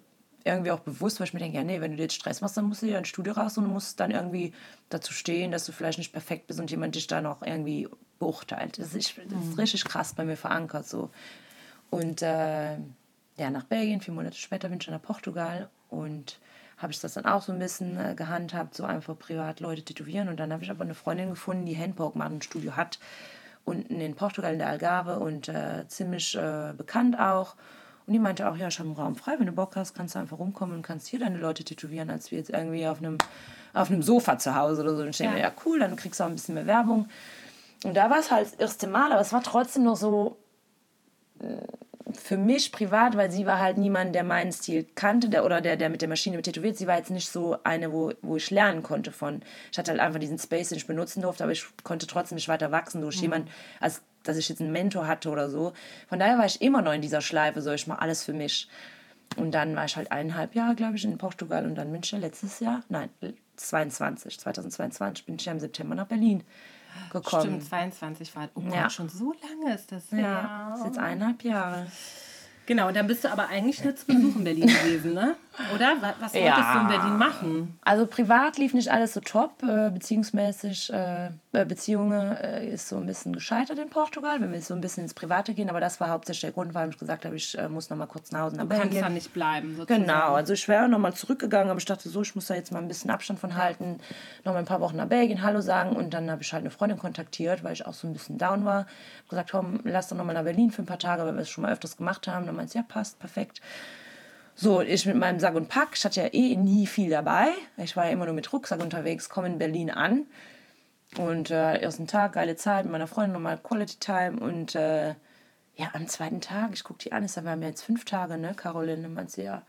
irgendwie auch bewusst, weil ich mir denke, ja, nee, wenn du dir jetzt Stress machst, dann musst du dir ein Studio raus und musst dann irgendwie dazu stehen, dass du vielleicht nicht perfekt bist und jemand dich dann auch irgendwie beurteilt. Das ist, das ist richtig krass bei mir verankert so. Und äh, ja, nach Belgien, vier Monate später bin ich dann nach Portugal und habe ich das dann auch so ein bisschen äh, gehandhabt, so einfach privat Leute tätowieren. Und dann habe ich aber eine Freundin gefunden, die Handpoke macht, ein Studio hat, unten in Portugal in der Algarve und äh, ziemlich äh, bekannt auch. Und die meinte auch, ja, ich habe einen Raum frei, wenn du Bock hast, kannst du einfach rumkommen und kannst hier deine Leute tätowieren, als wir jetzt irgendwie auf einem, auf einem Sofa zu Hause oder so. Und ich denke Ja. mir, ja cool, dann kriegst du auch ein bisschen mehr Werbung. Und da war es halt das erste Mal, aber es war trotzdem noch so für mich privat, weil sie war halt niemand, der meinen Stil kannte der, oder der, der mit der Maschine mit tätowiert. Sie war jetzt nicht so eine, wo, wo ich lernen konnte von. Ich hatte halt einfach diesen Space, den ich benutzen durfte, aber ich konnte trotzdem nicht weiter wachsen durch jemand, als dass ich jetzt einen Mentor hatte oder so. Von daher war ich immer noch in dieser Schleife, so ich mache alles für mich. Und dann war ich halt eineinhalb Jahre, glaube ich, in Portugal und dann bin ich ja letztes Jahr, nein, 22, 2022 bin ich ja im September nach Berlin gekommen. Stimmt, 22 war. Oh Gott, Ja. schon so lange ist das. Ja, das ist jetzt eineinhalb Jahre. Genau, und dann bist du aber eigentlich nicht zu Besuch in Berlin gewesen, ne? Oder? Was, wolltest Ja. du in Berlin machen? Also privat lief nicht alles so top, äh, beziehungsmäßig äh, äh, Beziehungen äh, ist so ein bisschen gescheitert in Portugal, wenn wir so ein bisschen ins Private gehen, aber das war hauptsächlich der Grund, warum ich gesagt habe, ich äh, muss noch mal kurz nach Hause nach Du kannst da nicht bleiben, sozusagen. Genau, also ich wäre nochmal zurückgegangen, aber ich dachte so, ich muss da jetzt mal ein bisschen Abstand von halten, noch mal ein paar Wochen nach Belgien Hallo sagen und dann habe ich halt eine Freundin kontaktiert, weil ich auch so ein bisschen down war. Hab gesagt, komm, lass doch nochmal nach Berlin für ein paar Tage, weil wir es schon mal öfters gemacht haben. Dann meinte sie, ja, passt, perfekt. So, ich mit meinem Sack und Pack, ich hatte ja eh nie viel dabei. Ich war ja immer nur mit Rucksack unterwegs, komme in Berlin an. Und äh, ersten Tag, geile Zeit mit meiner Freundin, nochmal Quality Time. Und äh, ja, am zweiten Tag, ich gucke die an, ist, wir haben ja jetzt fünf Tage, ne, Caroline? Und meinte sie, ja,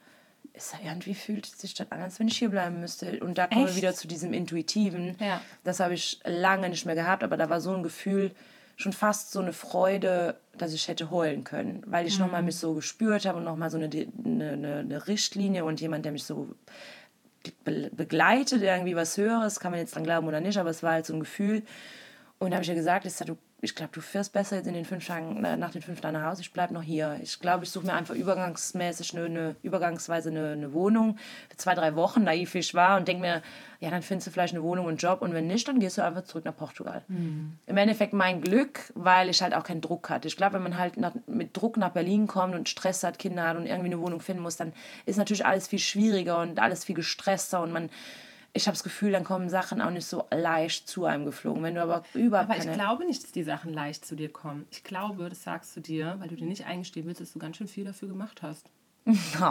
ist ja irgendwie fühlt sich das an, als wenn ich hier bleiben müsste. Und da kommen wir wieder zu diesem Intuitiven. Ja. Das habe ich lange nicht mehr gehabt, aber da war so ein Gefühl, schon fast so eine Freude, dass ich hätte heulen können, weil ich noch nochmal mich so gespürt habe und nochmal so eine, eine, eine, eine Richtlinie und jemand, der mich so be begleitet, irgendwie was Höheres, kann man jetzt dran glauben oder nicht, aber es war halt so ein Gefühl. Und da habe ich ja gesagt, ich, sag, du, ich glaube, du fährst besser jetzt in den fünf Tagen, äh, nach den fünf Tagen nach Hause, ich bleibe noch hier. Ich glaube, ich suche mir einfach übergangsmäßig eine, eine übergangsweise eine, eine Wohnung für zwei, drei Wochen, naiv wie ich war und denke mir, ja, dann findest du vielleicht eine Wohnung und einen Job und wenn nicht, dann gehst du einfach zurück nach Portugal. Im Endeffekt mein Glück, weil ich halt auch keinen Druck hatte. Ich glaube, wenn man halt nach, mit Druck nach Berlin kommt und Stress hat, Kinder hat und irgendwie eine Wohnung finden muss, dann ist natürlich alles viel schwieriger und alles viel gestresster und man, ich habe das Gefühl, dann kommen Sachen auch nicht so leicht zu einem geflogen. Wenn du aber überhaupt Aber ich glaube nicht, dass die Sachen leicht zu dir kommen. Ich glaube, das sagst du dir, weil du dir nicht eingestehen willst, dass du ganz schön viel dafür gemacht hast.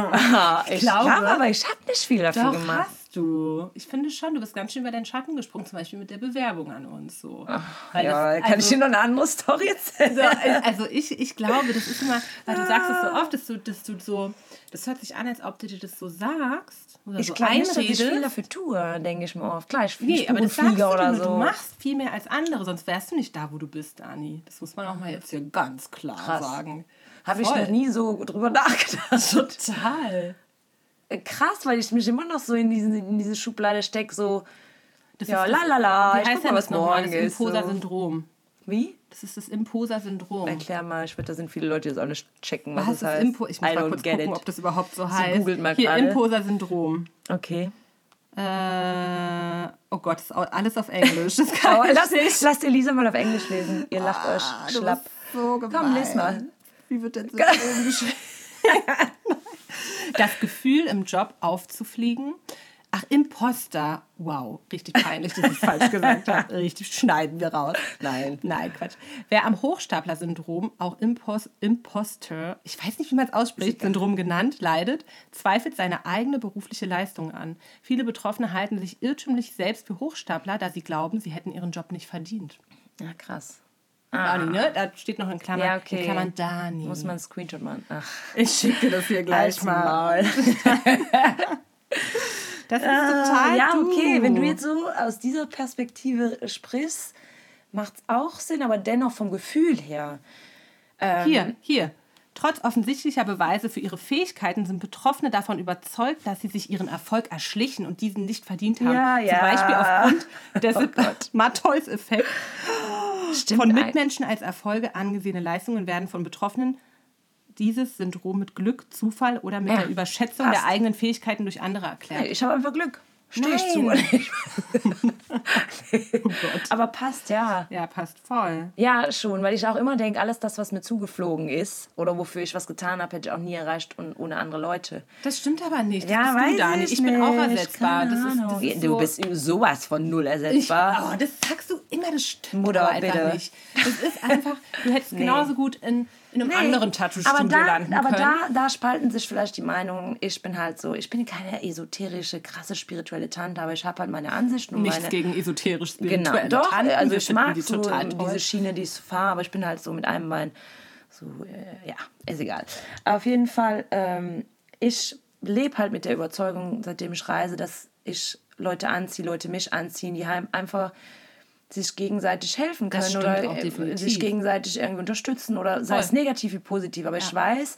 Oh. ich glaube- glaube, aber ich habe nicht viel dafür Doch, gemacht. hast du. Ich finde schon, du bist ganz schön über deinen Schatten gesprungen, zum Beispiel mit der Bewerbung an uns. So. Weil Ja, das- kann also- ich dir noch eine andere Story erzählen? So, also ich, ich glaube, das ist immer, weil du sagst es so oft, dass du, dass du so, das hört sich an, als ob du dir das so sagst oder Ich so glaube nicht, dass ich viel dafür tue, denke ich mir oft. Klar, ich, Nee, ich aber das sagst du oder so. du machst viel mehr als andere, sonst wärst du nicht da, wo du bist, Ani. Das muss man auch mal jetzt hier ganz klar Krass. sagen. Habe ich noch nie so drüber nachgedacht. Total. Krass, weil ich mich immer noch so in, diesen, in diese Schublade stecke, so, Das ja, ist la la la, Wie ich heißt guck denn mal, das was nochmal? morgen Das ist. Imposer-Syndrom. Wie? Das ist das Imposer-Syndrom. Erklär mal, ich wette, da sind viele Leute, die das auch nicht checken, was, Was das heißt. Impo ich muss I mal kurz gucken, it. ob das überhaupt so heißt. googelt mal Hier. Imposer-Syndrom. Okay. Äh, oh Gott, ist alles auf Englisch. Das kann ich lasst, nicht. lasst Elisa mal auf Englisch lesen. Ihr lacht euch Ah, du schlapp. so Komm, les mal. Wie wird denn Syndrom geschrieben? Das Gefühl, im Job aufzufliegen. Ach, Imposter. Wow, richtig peinlich, dass ich falsch gesagt habe. Richtig, schneiden wir raus. Nein. Nein, Quatsch. Wer am Hochstapler-Syndrom, auch Impos Imposter, ich weiß nicht, wie man es ausspricht, Syndrom genannt, leidet, zweifelt seine eigene berufliche Leistung an. Viele Betroffene halten sich irrtümlich selbst für Hochstapler, da sie glauben, sie hätten ihren Job nicht verdient. Ja, krass. Dani, ne? Da steht noch in Klammern, Ja, okay. in Klammern Dani. Muss man Screenshot machen. Ach, ich schicke dir das hier gleich mal. Das ist total ja, du. okay, wenn du jetzt so aus dieser Perspektive sprichst, macht es auch Sinn, aber dennoch vom Gefühl her. Ähm, Hier, hier. Trotz offensichtlicher Beweise für ihre Fähigkeiten sind Betroffene davon überzeugt, dass sie sich ihren Erfolg erschlichen und diesen nicht verdient haben. Ja, ja. Zum Beispiel aufgrund des Oh. Matthäus-Effekts. Von Mitmenschen als Erfolge angesehene Leistungen werden von Betroffenen dieses Syndrom mit Glück, Zufall oder mit Ja, der Überschätzung passt. der eigenen Fähigkeiten durch andere erklärt. Hey, ich habe einfach Glück. Stehe ich zu. Oh Aber passt, ja. Ja, passt voll. Ja, schon, weil ich auch immer denke, alles das, was mir zugeflogen ist oder wofür ich was getan habe, hätte ich auch nie erreicht und ohne andere Leute. Das stimmt aber nicht. Das Ja, bist weiß du, ich Ich bin auch ersetzbar. Das ist, das ist du so, bist sowas von null ich, ersetzbar. oh, das sagst du immer, das stimmt Mutter, aber einfach bitte. nicht. Das ist einfach, du hättest genauso gut in, in einem Nee, anderen aber Tattoo-Studio da, landen aber können. da, da spalten sich vielleicht die Meinungen. Ich bin halt so, ich bin keine esoterische, krasse spirituelle Tante, aber ich habe halt meine Ansichten und Nichts meine. gegen esoterisch Genau, spirituelle doch, Tanten. also ich mag die so diese Schiene, die ich fahre, aber ich bin halt so mit einem Bein so, äh, ja, ist egal. Auf jeden Fall, ähm, ich lebe halt mit der Überzeugung, seitdem ich reise, dass ich Leute anziehe, Leute mich anziehen, die einfach sich gegenseitig helfen können oder auch äh, sich gegenseitig irgendwie unterstützen oder sei Voll. es negativ wie positiv. Aber ich weiß,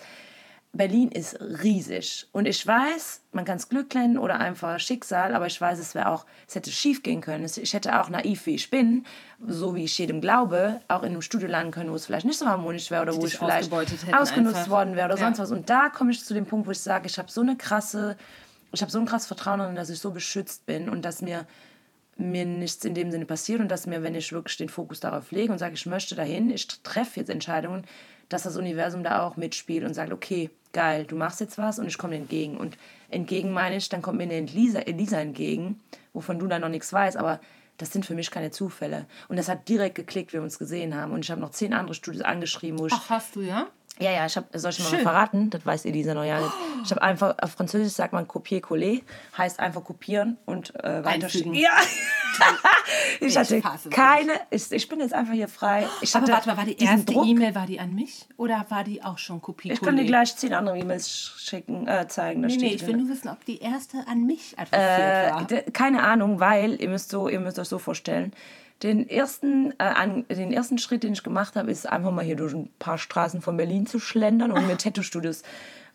Berlin ist riesig. Und ich weiß, man kann es Glück nennen oder einfach Schicksal, aber ich weiß, es wäre auch, es hätte schief gehen können. Ich hätte auch naiv wie ich bin, so wie ich jedem glaube, auch in einem Studio landen können, wo es vielleicht nicht so harmonisch wäre oder wo ich vielleicht ausgenutzt einfach. worden wäre oder Ja. sonst was. Und da komme ich zu dem Punkt, wo ich sage, ich habe so eine krasse, ich habe so ein krasses Vertrauen darin, dass ich so beschützt bin und dass mir mir nichts in dem Sinne passiert und dass mir, wenn ich wirklich den Fokus darauf lege und sage, ich möchte dahin, ich treffe jetzt Entscheidungen, dass das Universum da auch mitspielt und sagt, okay, geil, du machst jetzt was und ich komme entgegen. Und entgegen meine ich, dann kommt mir eine Elisa, Elisa entgegen, wovon du dann noch nichts weißt, aber das sind für mich keine Zufälle. Und das hat direkt geklickt, wie wir uns gesehen haben. Und ich habe noch zehn andere Studios angeschrieben, wo ich Ach, hast du, ja? Ja, ja, ich habe, soll ich mal Schön. verraten? Das weiß Elisa noch ja nicht. Ich habe einfach, auf Französisch sagt man copier-coller, heißt einfach kopieren und äh, weiterschicken. Einfügen. Ja! ich hatte keine, ich, ich bin jetzt einfach hier frei. Ich Aber hatte warte mal, war die erste. E-Mail, war die an mich? Oder war die auch schon Kopie? Ich kann dir gleich zehn andere E-Mails schicken, äh, zeigen. Da Nee, nee, ich will nur wissen, ob die erste an mich adressiert Äh, war. keine Ahnung, weil ihr müsst, so, ihr müsst euch so vorstellen, den ersten, äh, an, den ersten Schritt, den ich gemacht habe, ist einfach mal hier durch ein paar Straßen von Berlin zu schlendern und mir Tattoo-Studios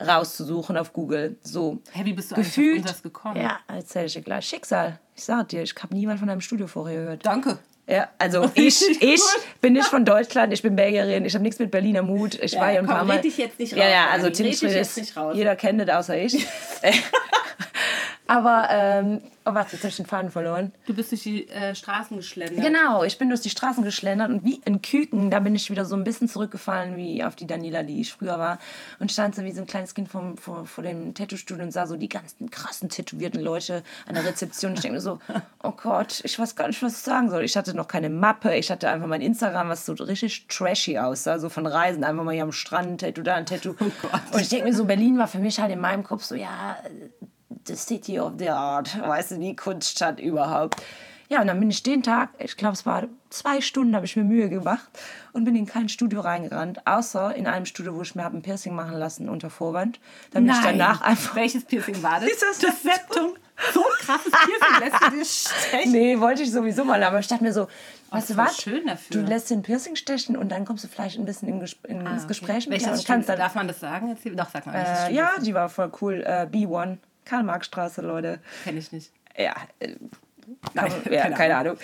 rauszusuchen auf Google. So. Hä, wie bist du eigentlich auf Gefühlt, unseres gekommen? Ja, erzähl ich dir gleich. Schicksal. Ich sag dir, ich habe niemand von deinem Studio vorher gehört. Danke. Ja, also ich, ich bin nicht von Deutschland, ich bin Belgierin, ich habe nichts mit Berliner Mut. Ich war hier ein komm, paar Mal. red dich jetzt nicht Ja, raus, ja, also Dani, Tim Schmidt jetzt ist, nicht raus. jeder kennt das außer ich. Aber, ähm, oh, warte, jetzt habe ich den Faden verloren. Du bist durch die äh, Straßen geschlendert. Genau, ich bin durch die Straßen geschlendert und wie ein Küken, da bin ich wieder so ein bisschen zurückgefallen wie auf die Daniela, die ich früher war. Und stand so wie so ein kleines Kind vom, vor, vor dem Tattoo-Studio und sah so die ganzen krassen tätowierten Leute an der Rezeption. Ich denke mir so, oh Gott, ich weiß gar nicht, was ich sagen soll. Ich hatte noch keine Mappe, ich hatte einfach mein Instagram, was so richtig trashy aussah, so von Reisen, einfach mal hier am Strand, ein Tattoo da, ein Tattoo. und ich denke mir so, Berlin war für mich halt in meinem Kopf so, ja, the city of the art, weißt du, die Kunststadt überhaupt. Ja, und dann bin ich den Tag, ich glaube, es war zwei Stunden, habe ich mir Mühe gemacht und bin in kein Studio reingerannt, außer in einem Studio, wo ich mir habe ein Piercing machen lassen unter Vorwand, ich Nein. danach einfach... Welches Piercing war das? Dieses das Septum. So ein krasses Piercing lässt du dir stechen. Nee, wollte ich sowieso mal, aber ich dachte mir so, weißt du was? schön dafür. Du lässt den Piercing stechen und dann kommst du vielleicht ein bisschen in in, ins Gespräch mit Welches dir und kannst dann... Darf man das sagen? Doch, sag mal. Äh, ja, das die war voll cool. Äh, B1, Karl-Marx-Straße, Leute. Kenne ich nicht. Ja, äh, Nein, ja keine keine, Ahnung.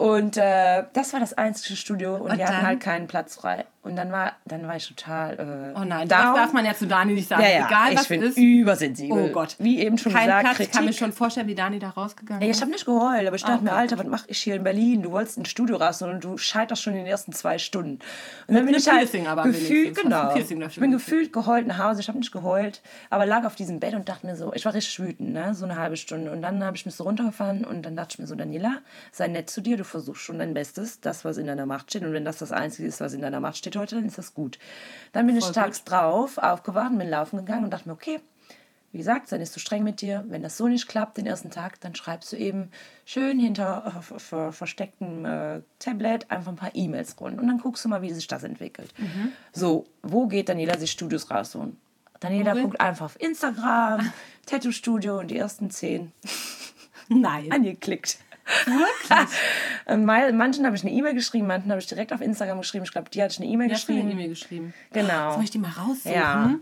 Und äh, das war das einzige Studio und, Und die hatten halt keinen Platz frei. Und dann war, dann war ich total. Äh, Oh nein, das darf man ja zu Dani nicht sagen. ja, ja, Egal, ich was bin ist. übersensibel. Oh Gott. Wie eben schon Kein gesagt, Platz. Ich kann mir schon vorstellen, wie Dani da rausgegangen ist. ich habe nicht geheult, aber ich dachte mir, Okay. Alter, was mache ich hier in Berlin? Du wolltest ein Studio raus und du scheiterst schon in den ersten zwei Stunden. Und dann bin ich halt Piercing aber gefühlt, genau. Ich bin gefühlt geheult nach Hause. Ich habe nicht geheult, aber lag auf diesem Bett und dachte mir so, ich war richtig wütend, ne? so eine halbe Stunde. Und dann habe ich mich so runtergefahren und dann dachte ich mir so, Daniela, sei nett zu dir, du versuchst schon dein Bestes, das, was in deiner Macht steht. Und wenn das das Einzige ist, was in deiner Macht steht heute, dann ist das gut. Dann bin ich Voll tags drauf aufgewacht, bin laufen gegangen und dachte mir, okay, wie gesagt, sei nicht so streng mit dir. Wenn das so nicht klappt, den ersten Tag, dann schreibst du eben schön hinter äh, ver- ver- verstecktem äh, Tablet einfach ein paar E-Mails rund. Und dann guckst du mal, wie sich das entwickelt. So, wo geht Daniela sich Studios rausholen? Daniela Google? guckt einfach auf Instagram, Tattoo-Studio und die ersten zehn Nein. angeklickt. Wirklich? manchen habe ich eine E-Mail geschrieben, manchen habe ich direkt auf Instagram geschrieben. Ich glaube, die hatte ich eine E-Mail Wie hast du eine geschrieben. E-Mail geschrieben? Genau. Soll ich die mal raussuchen? Ja.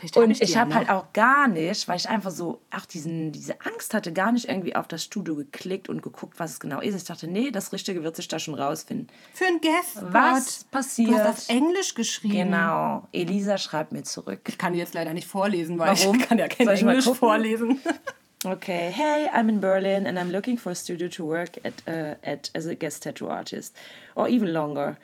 Vielleicht Und ich die ich habe halt auch gar nicht, weil ich einfach so, auch diesen, diese Angst hatte, gar nicht irgendwie auf das Studio geklickt und geguckt, was es genau ist. Ich dachte, nee, das Richtige wird sich da schon rausfinden. Für ein Guest. Was passiert? Du hast auf Englisch geschrieben. Genau. Elisa schreibt mir zurück. Ich kann die jetzt leider nicht vorlesen, weil Warum? ich kann ja kein Soll Englisch vorlesen. Okay, hey, I'm in Berlin and I'm looking for a studio to work at, uh, at as a guest tattoo artist, or even longer.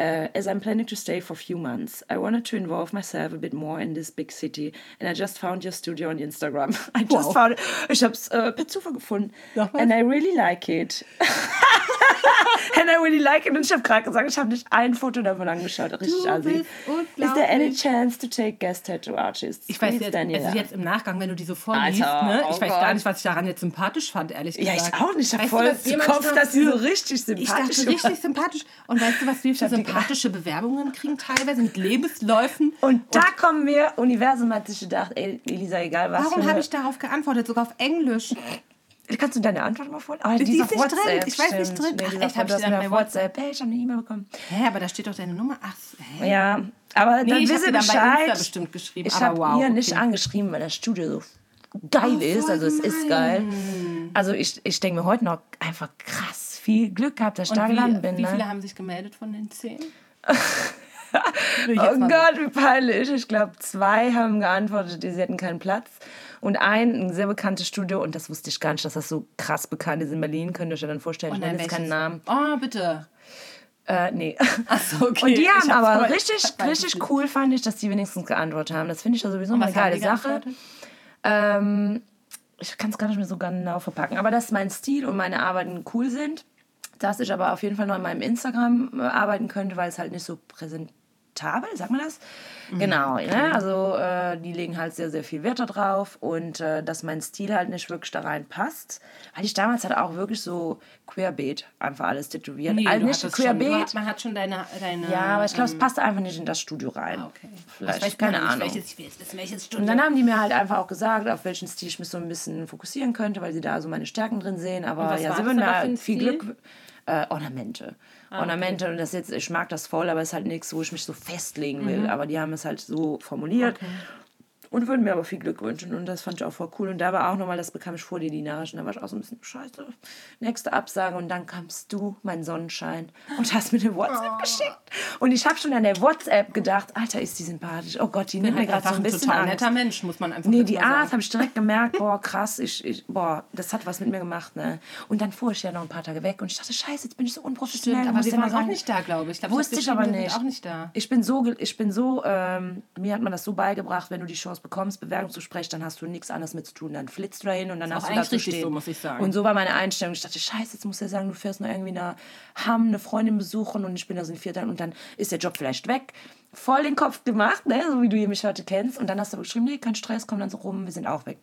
Uh, as I'm planning to stay for a few months, I wanted to involve myself a bit more in this big city, and I just found your studio on Instagram. I just Wow. found it. Ich habe es äh, per Zufall gefunden. And I really like it. and I really like it. Und ich habe gerade gesagt, ich habe nicht ein Foto davon angeschaut. Richtig assi. Is there any chance to take guest tattoo artists? Ich weiß jetzt, Daniela. also jetzt im Nachgang, wenn du die so vorliest, ne? oh ich weiß Gott. gar nicht, was ich daran jetzt sympathisch fand, ehrlich Ja, gesagt. ich auch nicht. Ich habe du, voll im Kopf, dass sie so richtig Ich sympathisch dachte richtig sympathisch. Und weißt du, was wir für hab sympathische Bewerbungen kriegen teilweise mit Lebensläufen? Und da kommen wir, Universum hat sich gedacht, ey, Elisa, egal was. Warum habe ich darauf geantwortet, sogar auf Englisch? Kannst du deine Antwort mal vorlesen? Ah, Die die ist nicht drin. Ich weiß nicht drin. Nee, Ach, echt, hab ich bei auf WhatsApp. Hey, ich habe eine E-Mail bekommen. Hä, aber da steht doch deine Nummer. Ach, hä? Ja, aber Nee, dann ich Insta Bescheid. bestimmt geschrieben, Ich habe wow, ihr nicht okay. angeschrieben, weil das Studio so geil ist. voll Also es ist geil. Also ich, ich denke mir heute noch einfach krass viel Glück gehabt, dass ich da gelandet wie, bin. wie ne? viele haben sich gemeldet von den zehn? Ich Oh Gott, wie peinlich. Ich glaube, zwei haben geantwortet, sie hätten keinen Platz. Und ein, ein sehr bekanntes Studio, und das wusste ich gar nicht, dass das so krass bekannt ist in Berlin, könnt ihr euch ja dann vorstellen, ich sagen. nenne jetzt keinen? Namen. Oh, bitte. Äh, nee. Ach so, okay. Und die Ich haben aber richtig, ich richtig cool, fand ich, dass die wenigstens geantwortet haben. Das finde ich ja sowieso eine geile Sache. Ähm, ich kann es gar nicht mehr so genau verpacken. Aber dass mein Stil und meine Arbeiten cool sind, dass ich aber auf jeden Fall noch in meinem Instagram äh, arbeiten könnte, weil es halt nicht so präsentabel, sagt man das? Mhm. Genau, ne? also äh, die legen halt sehr, sehr viel Wert darauf und äh, dass mein Stil halt nicht wirklich da reinpasst. Weil ich damals halt auch wirklich so querbeet einfach alles tätowiert. Nee, also nicht querbeet. man hat schon deine... deine Ja, aber ich glaube, es ähm, passt einfach nicht in das Studio rein. ah, okay. Vielleicht, ich weiß keine Ahnung. Welches, welches Und Studio. dann haben die mir halt einfach auch gesagt, auf welchen Stil ich mich so ein bisschen fokussieren könnte, weil sie da so meine Stärken drin sehen. Aber ja, sie würden mir halt viel? Glück. Äh, Ornamente. Ornamente und das jetzt, ich mag das voll, aber es ist halt nichts, wo ich mich so festlegen will. Aber die haben es halt so formuliert. Und würden mir aber viel Glück wünschen. Und das fand ich auch voll cool. Und da war auch nochmal, das bekam ich vor dir, die Nachrichten. Da war ich auch so ein bisschen scheiße. Nächste Absage. Und dann kamst du, mein Sonnenschein, und hast mir eine WhatsApp geschickt. Und ich habe schon an der WhatsApp gedacht, Alter, ist die sympathisch. Oh Gott, die nimmt mir gerade so ein bisschen total Angst. netter Mensch, muss man einfach Nee, die Art habe ich direkt gemerkt, boah, krass, ich, ich, boah, das hat was mit mir gemacht, ne? Und dann fuhr ich ja noch ein paar Tage weg und ich dachte, scheiße, jetzt bin ich so unprofessionell. Stimmt, aber wir waren auch nicht da, glaube ich. ich glaub, Wusste ich aber nicht. auch nicht da. Ich bin so, ich bin so, ähm, mir hat man das so beigebracht, wenn du die Chance bekommst, Bewerbungsgespräch, dann hast du nichts anderes mit zu tun. Dann flitzt du dahin und dann hast auch du da eigentlich zu richtig stehen. so, muss ich sagen. Und so war meine Einstellung. Ich dachte, scheiße, jetzt muss er sagen, du fährst noch irgendwie nach Hamm, eine Freundin besuchen und ich bin da so in vier Tagen und dann ist der Job vielleicht weg. Voll den Kopf gemacht, ne? so wie du mich heute kennst. Und dann hast du geschrieben, nee, kein Stress, komm dann so rum, wir sind auch weg.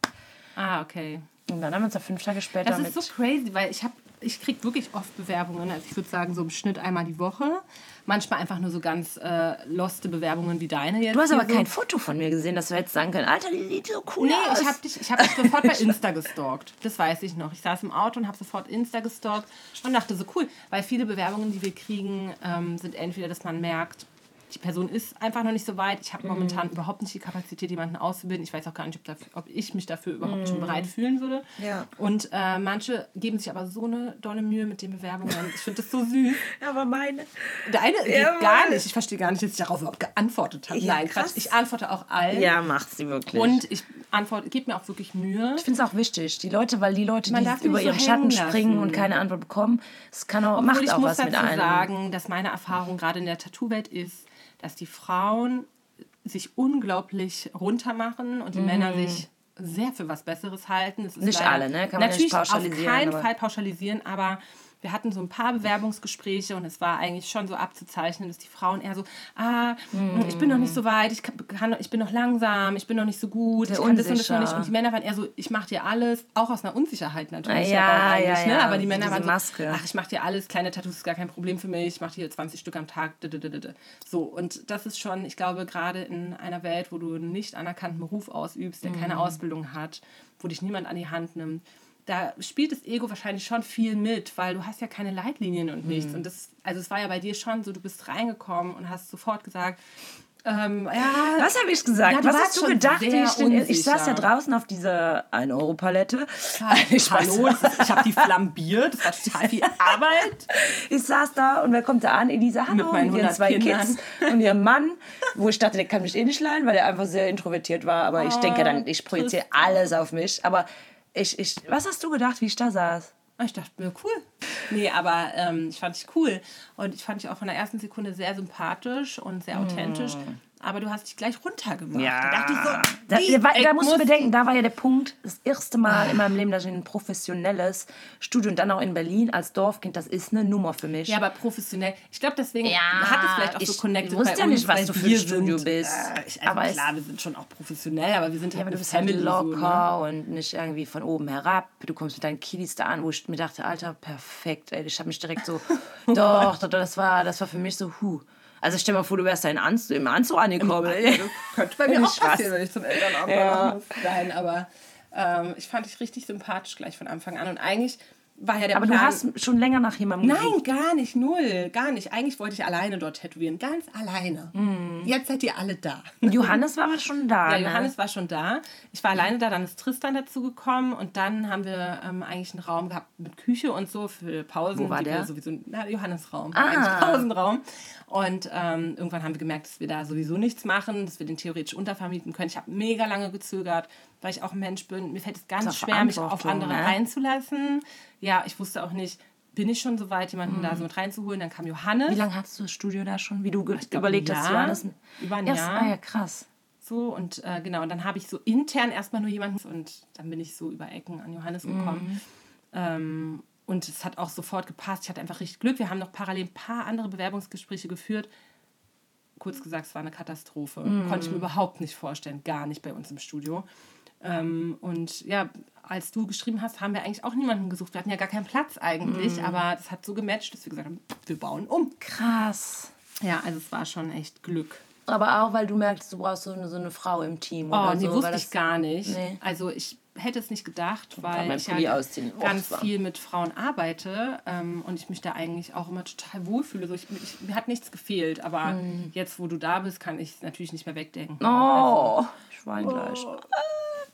Ah, okay. Und dann haben wir uns da fünf Tage später Das mit... ist so crazy, weil ich habe, ich kriege wirklich oft Bewerbungen. Also ich würde sagen, so im Schnitt einmal die Woche. Manchmal einfach nur so ganz äh, loste Bewerbungen wie deine jetzt. du hast aber so. kein Foto von mir gesehen, dass du jetzt sagen können, Alter, die sieht so cool Nee, aus. ich habe dich, ich hab dich sofort bei Insta gestalkt. Das weiß ich noch. Ich saß im Auto und habe sofort Insta gestalkt und dachte so cool, weil viele Bewerbungen, die wir kriegen, ähm, sind entweder, dass man merkt, die Person ist einfach noch nicht so weit. Ich Mhm. habe momentan überhaupt nicht die Kapazität, jemanden auszubilden. Ich weiß auch gar nicht, ob, dafür, ob ich mich dafür überhaupt schon bereit fühlen würde. Mhm. Ja. Und äh, manche geben sich aber so eine dolle Mühe mit den Bewerbungen. Ich finde das so süß. aber meine... Deine geht Ja, gar nicht. Ich verstehe gar nicht, dass ich darauf überhaupt geantwortet habe. Ja, Nein, krass. Quatsch. Ich antworte auch allen. Ja, macht sie wirklich. Und ich antworte, gebe mir auch wirklich Mühe. Ich finde es auch wichtig, die Leute, weil die Leute, Man die über so ihren Schatten hängen springen lassen. und keine Antwort bekommen, es kann auch, Obwohl macht ich auch muss was dazu mit einem. sagen, dass meine Erfahrung gerade in der Tattoo-Welt ist, dass die Frauen sich unglaublich runtermachen und die Männer sich sehr für was Besseres halten. Mhm. Nicht alle, ne? Kann man natürlich nicht pauschalisieren, auf keinen Fall pauschalisieren, aber wir hatten so ein paar Bewerbungsgespräche und es war eigentlich schon so abzuzeichnen, dass die Frauen eher so, ah, ich bin noch nicht so weit, ich, kann, ich bin noch langsam, ich bin noch nicht so gut, Sehr ich kann das und das noch unsicher. nicht. Und die Männer waren eher so, ich mache dir alles, auch aus einer Unsicherheit natürlich. Ja, ja, ne? ja, Aber die Männer waren so, Maske. ach, ich mache dir alles, kleine Tattoos ist gar kein Problem für mich, ich mache dir 20 Stück am Tag. So, und das ist schon, ich glaube, gerade in einer Welt, wo du einen nicht anerkannten Beruf ausübst, der keine Ausbildung hat, wo dich niemand an die Hand nimmt, da spielt das Ego wahrscheinlich schon viel mit, weil du hast ja keine Leitlinien und nichts. Mhm. Und das, also es war ja bei dir schon so, du bist reingekommen und hast sofort gesagt, ähm, ja, Was habe ich gesagt? Ja, Was hast du gedacht? Ich, denn, ich saß ja draußen auf dieser 1-Euro-Palette. Ich, hallo, ich habe die flambiert, das war total viel Arbeit. ich saß da und wer kommt da an? Elisa Hallo Mit meinen und ihren 100 zwei Kindern. Kids und ihrem Mann, wo ich dachte, der kann mich eh nicht leiden, weil der einfach sehr introvertiert war. Aber ich denke dann, ich projiziere alles auf mich. Aber ich, ich, was hast du gedacht, wie ich da saß? Ich dachte mir, cool. Nee, aber ähm, ich fand dich cool. Und ich fand dich auch von der ersten Sekunde sehr sympathisch und sehr authentisch. Aber du hast dich gleich runtergemacht. Da dachte ich so, Da, da, Ich da musst du muss- bedenken, da war ja der Punkt, das erste Mal in meinem Leben, dass ich in ein professionelles Studio und dann auch in Berlin als Dorfkind, das ist eine Nummer für mich. Ja, aber professionell. Ich glaube, deswegen Ja, hat es vielleicht auch ich so connected wusste bei ja uns, nicht, was weil du für ein Studio sind, bist. Äh, ich, also Aber klar, wir sind schon auch professionell, aber wir sind halt aber du bist halt Family so, ne? locker und nicht irgendwie von oben herab. Du kommst mit deinen Kiddies da an, wo ich mir dachte, Alter, perfekt. Ey, ich habe mich direkt so, doch, doch, das war, das war für mich so, hu. Also stell mal vor, du wärst da in Anzug, im Anzug angekommen. ey. Könnte bei mir auch was- passieren, wenn ich zum Elternabend Ja. muss. Nein, aber ähm, ich fand dich richtig sympathisch gleich von Anfang an. Und eigentlich war ja der Aber Plan... du hast schon länger nach jemandem gesucht. Nein, gar nicht, null, gar nicht. Eigentlich wollte ich alleine dort tätowieren, ganz alleine. Jetzt seid ihr alle da. Johannes war aber schon da. Ja, ne? Johannes war schon da. Ich war alleine da, dann ist Tristan dazu gekommen und dann haben wir ähm, eigentlich einen Raum gehabt mit Küche und so für Pausen. Wo war der? Sowieso, na, Johannesraum, Ah. eigentlich Pausenraum. Und ähm, irgendwann haben wir gemerkt, dass wir da sowieso nichts machen, dass wir den theoretisch untervermieten können. Ich habe mega lange gezögert, weil ich auch ein Mensch bin. Mir fällt es ganz schwer, mich auf andere ne? einzulassen. Ja, ich wusste auch nicht, bin ich schon so weit, jemanden da so mit reinzuholen. Dann kam Johannes. Mhm. Wie lange hattest du das Studio da schon? Wie du ge- glaub, überlegt hast. Johannes? Über ein Erst- Jahr. Ah ja, krass. So und äh, genau, und dann habe ich so intern erstmal nur jemanden und dann bin ich so über Ecken an Johannes gekommen. Ähm, und es hat auch sofort gepasst. Ich hatte einfach richtig Glück. Wir haben noch parallel ein paar andere Bewerbungsgespräche geführt. Kurz gesagt, es war eine Katastrophe. Konnte ich mir überhaupt nicht vorstellen. Gar nicht bei uns im Studio. Ähm, und ja, als du geschrieben hast, haben wir eigentlich auch niemanden gesucht. Wir hatten ja gar keinen Platz eigentlich, aber das hat so gematcht, dass wir gesagt haben, wir bauen um. Krass. Ja, also es war schon echt Glück. Aber auch, weil du merkst, du brauchst so eine, so eine Frau im Team. Oh, oder nee, so, wusste ich gar nicht. Nee. Also ich hätte es nicht gedacht, weil ich ja. Oh, ganz war- viel mit Frauen arbeite ähm, und ich mich da eigentlich auch immer total wohlfühle. So, ich, ich, mir hat nichts gefehlt, aber jetzt, wo du da bist, kann ich es natürlich nicht mehr wegdenken. Hm. Oh, ich weine gleich. Ah,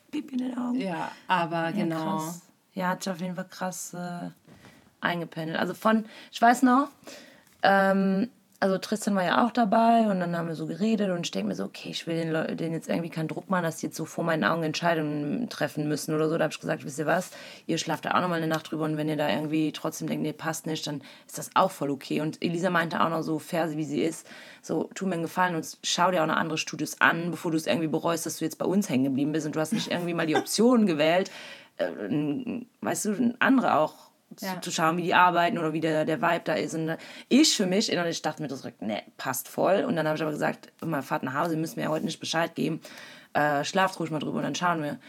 Pipi in den Augen. Ja, aber genau. Krass. Ja, hat sich auf jeden Fall krass äh, eingependelt. Also von, ich weiß noch, ähm, also Tristan war ja auch dabei und dann haben wir so geredet und ich denke mir so, okay, ich will den Leuten jetzt irgendwie keinen Druck machen, dass die jetzt so vor meinen Augen Entscheidungen treffen müssen oder so. Da habe ich gesagt, wisst ihr was, ihr schlaft da auch nochmal eine Nacht drüber und wenn ihr da irgendwie trotzdem denkt, nee, passt nicht, dann ist das auch voll okay. Und Elisa meinte auch noch so, fair wie sie ist, so, tu mir einen Gefallen und schau dir auch noch andere Studios an, bevor du es irgendwie bereust, dass du jetzt bei uns hängen geblieben bist und du hast nicht irgendwie mal die Option gewählt, äh, weißt du, andere auch Ja. zu schauen, wie die arbeiten oder wie der, der Vibe da ist. Und ich für mich innerlich dachte mir das direkt, nee, passt voll. Und dann habe ich aber gesagt, immer fahrt nach Hause, ihr müsst mir ja heute nicht Bescheid geben. Äh, schlaft ruhig mal drüber und dann schauen wir.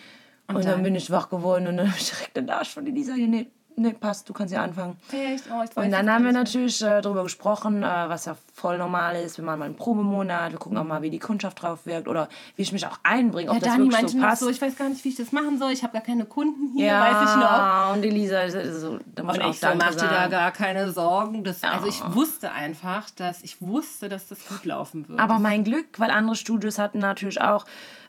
Und, dann, dann? bin ich wach geworden und dann habe ich direkt den Arsch von Elisa, hier, nee, passt, du kannst ja anfangen. Echt? Oh, ich weiß Und dann haben wir natürlich äh, darüber gesprochen, äh, was ja voll normal ist. Wir machen mal einen Probemonat, wir gucken auch mal, wie die Kundschaft drauf wirkt oder wie ich mich auch einbringe, ob Ja, das Dani wirklich so passt. so, ich weiß gar nicht, wie ich das machen soll. Ich habe gar keine Kunden hier, weiß ich noch. ja, und Elisa, so, da muss Und ich auch ich so, mach dir da gar keine Sorgen. Das, Also ich wusste einfach, dass ich wusste, dass das gut laufen wird. Aber mein Glück, weil andere Studios hatten natürlich auch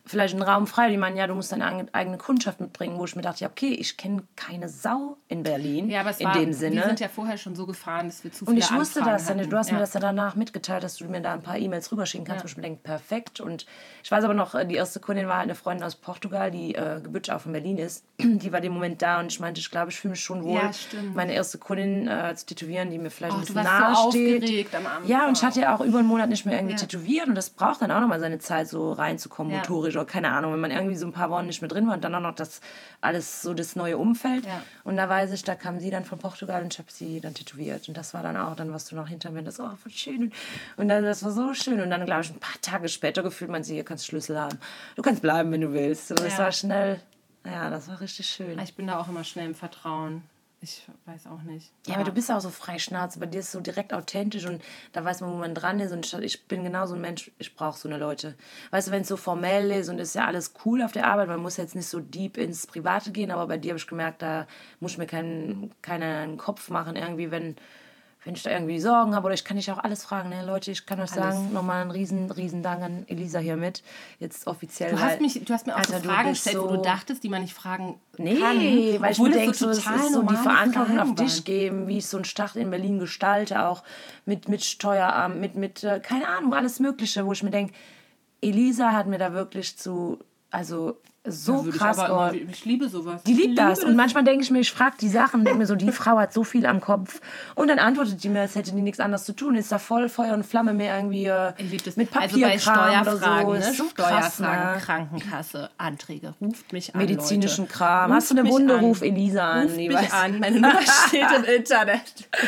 vielleicht einen Raum frei. Die meinen, ja, du musst deine eigen- eigene Kundschaft mitbringen, wo ich mir dachte, ja, okay, ich kenne keine Sau in Berlin. ja, aber es in war, dem wir Sinne. sind ja vorher schon so gefahren, dass wir zu Und viele ich wusste Anfragen das dann. hatten. Du hast ja. mir das ja danach mitgeteilt, dass du mir da ein paar E-Mails rüberschicken kannst, wo ich mir denke, perfekt. Und ich weiß aber noch, äh, die erste Kundin war halt eine Freundin aus Portugal, die äh, gebürtig auch von Berlin ist. Die war dem Moment da und ich meinte, ich glaube, ich fühle mich schon wohl, Ja, meine erste Kundin äh, zu tätowieren, die mir vielleicht Oh, ein du bisschen warst so nahe steht. aufgeregt am Anfang. Ja, und ich hatte ja auch über einen Monat nicht mehr irgendwie Ja. tätowiert und das braucht dann auch nochmal seine Zeit, so reinzukommen, Ja. Motorisch oder keine Ahnung, wenn man irgendwie so ein paar Wochen nicht mehr drin war und dann auch noch das alles so das neue Umfeld. Ja. Und da weiß ich, da kam sie dann von Portugal und ich habe sie dann tätowiert. Und das war dann auch, dann warst du noch hinter mir und das, oh, voll schön. Und dann, das war so schön. Und dann, glaube ich, ein paar Tage später gefühlt man sie, hier kannst Schlüssel haben. Du kannst bleiben, wenn du willst. Das Ja. war schnell, ja, das war richtig schön. Ich bin da auch immer schnell im Vertrauen. Ich weiß auch nicht. Ja, aber du bist auch so freischnauze, bei dir ist es so direkt authentisch und da weiß man, wo man dran ist. Und ich, ich bin genau so ein Mensch, ich brauche so eine Leute. Weißt du, wenn es so formell ist und ist ja alles cool auf der Arbeit, man muss jetzt nicht so deep ins Private gehen, aber bei dir habe ich gemerkt, da muss ich mir keinen, keinen Kopf machen, irgendwie, wenn, wenn ich da irgendwie Sorgen habe oder ich kann dich auch alles fragen. Ne? Leute, ich kann euch sagen, nochmal einen riesen, riesen Dank an Elisa hier mit. Jetzt offiziell. Du hast, mich, du hast mir auch Alter, so Fragen gestellt, wo so- du dachtest, die man nicht fragen Nee, kann. weil ich mir das denke, so, total ist so die Verantwortung auf dich geben, wie ich so einen Start in Berlin gestalte, auch mit, mit Steueramt, mit, mit äh, keine Ahnung, alles Mögliche, wo ich mir denke, Elisa hat mir da wirklich zu, also so krass ich, aber immer, ich liebe sowas. Die Ich liebt das. Und manchmal denke ich mir, ich frage die Sachen, denke mir so, die Frau hat so viel am Kopf. Und dann antwortet die mir, als hätte die nichts anderes zu tun. Ist da voll Feuer und Flamme mir irgendwie äh, Ich mit also bei Papierkram oder so. Steuerfragen, ne? so krass, Steuerfragen, ne? Krankenkasse, Anträge. Ruft mich an, Medizinischen Leute. Kram. Ruft Hast du eine Wunde, an. ruf Elisa an. Ruft mich weiß- an. Meine Nummer steht im Internet.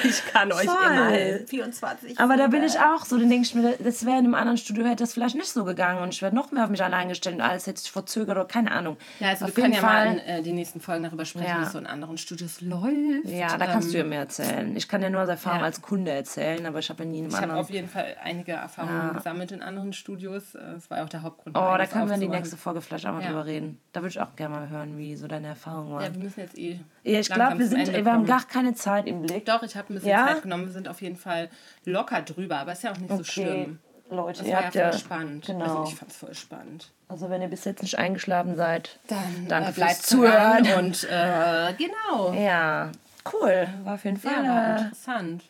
Ich kann euch Voll. immer helfen. 24. Aber da bin ich auch so, dann denke ich mir, das wäre in einem anderen Studio, hätte das vielleicht nicht so gegangen und ich wäre noch mehr auf mich allein gestellt und alles hätte sich verzögert oder keine Ahnung. Ja, also auf wir können ja jeden mal Fall. in äh, den nächsten Folgen darüber sprechen, Ja. wie es so in anderen Studios läuft. Ja, da kannst Ähm, du ja mehr erzählen. Ich kann ja nur aus Erfahrung ja. als Kunde erzählen, aber ich habe ja nie in einem Ich habe anderen. auf jeden Fall einige Erfahrungen gesammelt in anderen Studios. Äh, Das war ja auch der Hauptgrund. Oh, da können wir in die nächste Folge vielleicht auch mal Ja. drüber reden. Da würde ich auch gerne mal hören, wie so deine Erfahrung war. Ja, wir müssen jetzt eh. Ja, ich glaube, wir, sind, wir haben gar keine Zeit im Blick. Doch, ich habe ein bisschen Ja? Zeit genommen. Wir sind auf jeden Fall locker drüber, aber ist ja auch nicht so schlimm. Leute, Das ihr war ja habt voll ja. spannend. Genau. Also ich fand es voll spannend. Also, wenn ihr bis jetzt nicht eingeschlafen seid, Dann danke äh, bleibt Zuhören. und äh, genau. Ja, cool. War auf jeden Ja, Fall äh, interessant.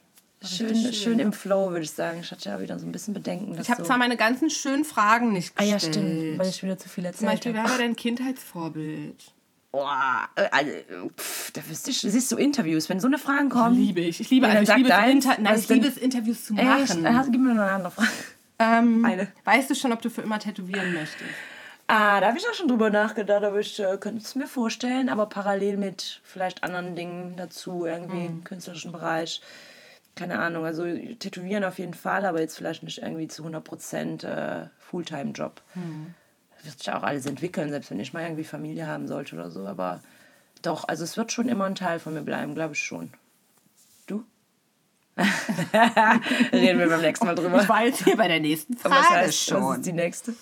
Schön, richtig schön. im Flow, würde ich sagen. Ich hatte ja wieder so ein bisschen Bedenken. Ich habe so zwar meine ganzen schönen Fragen nicht Ah ja, gestellt. stimmt, weil ich wieder zu viel Zum erzählt Beispiel, wer habe. war dein Kindheitsvorbild? Boah, äh, also, pff, da wüsste ich, siehst du Interviews, wenn so eine Fragen kommen. Liebe ich. Ich liebe, Ja, also dann ich liebe. Inter Nein, ich liebe es, Interviews zu Echt? machen. Äh, Gib mir noch eine andere Frage. Ähm, Eine. Weißt du schon, ob du für immer tätowieren möchtest? Ah, da habe ich auch schon drüber nachgedacht, aber ich äh, könnte es mir vorstellen, aber parallel mit vielleicht anderen Dingen dazu, irgendwie im künstlerischen Bereich. Keine Ahnung, also tätowieren auf jeden Fall, aber jetzt vielleicht nicht irgendwie zu 100% äh, Fulltime-Job. Das wird sich auch alles entwickeln, selbst wenn ich mal irgendwie Familie haben sollte oder so, aber doch, also es wird schon immer ein Teil von mir bleiben, glaube ich schon. Du? Reden wir beim nächsten Mal drüber. Ich war jetzt hier bei der nächsten Frage was, heißt, schon. was ist die nächste?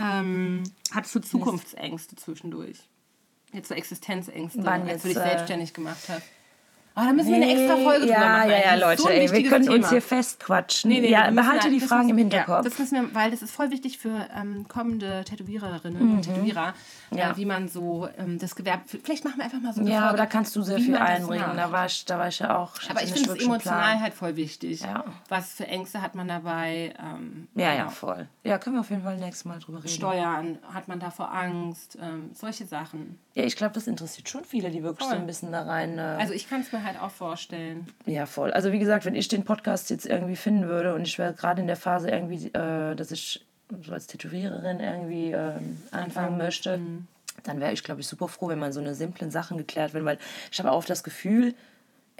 Ähm, hattest du Zukunftsängste zwischendurch? Jetzt so Existenzängste, Wann als du jetzt, dich äh, selbstständig gemacht hast. Oh, da müssen wir eine extra Folge ja, drüber machen. Ja, ja, Leute, so ey, wir können uns Thema. hier festquatschen. Nee, nee, ja, behalte halt- die Fragen im Hinterkopf. Ja, das müssen wir, weil das ist voll wichtig für ähm, kommende Tätowiererinnen und Tätowierer, Mhm. Ja. äh, wie man so ähm, das Gewerbe. Vielleicht machen wir einfach mal so eine ja, Folge, aber da kannst du sehr viel einbringen. Da war, ich, da war ich ja auch. Aber hatte ich finde es emotional halt voll wichtig. Was für Ängste hat man dabei? Ähm, Ja, ja, genau. voll. Ja, können wir auf jeden Fall nächstes Mal drüber reden. Steuern, hat man davor Angst? Ähm, solche Sachen. Ja, ich glaube, das interessiert schon viele, die wirklich so Voll. ein bisschen da rein. Äh, Also ich kann es mir halt auch vorstellen. Ja, voll. Also wie gesagt, wenn ich den Podcast jetzt irgendwie finden würde und ich wäre gerade in der Phase irgendwie, äh, dass ich so als Tätowiererin irgendwie ähm, anfangen möchte, dann wäre ich, glaube ich, super froh, wenn man so eine simplen Sachen geklärt wird, weil ich habe auch oft das Gefühl,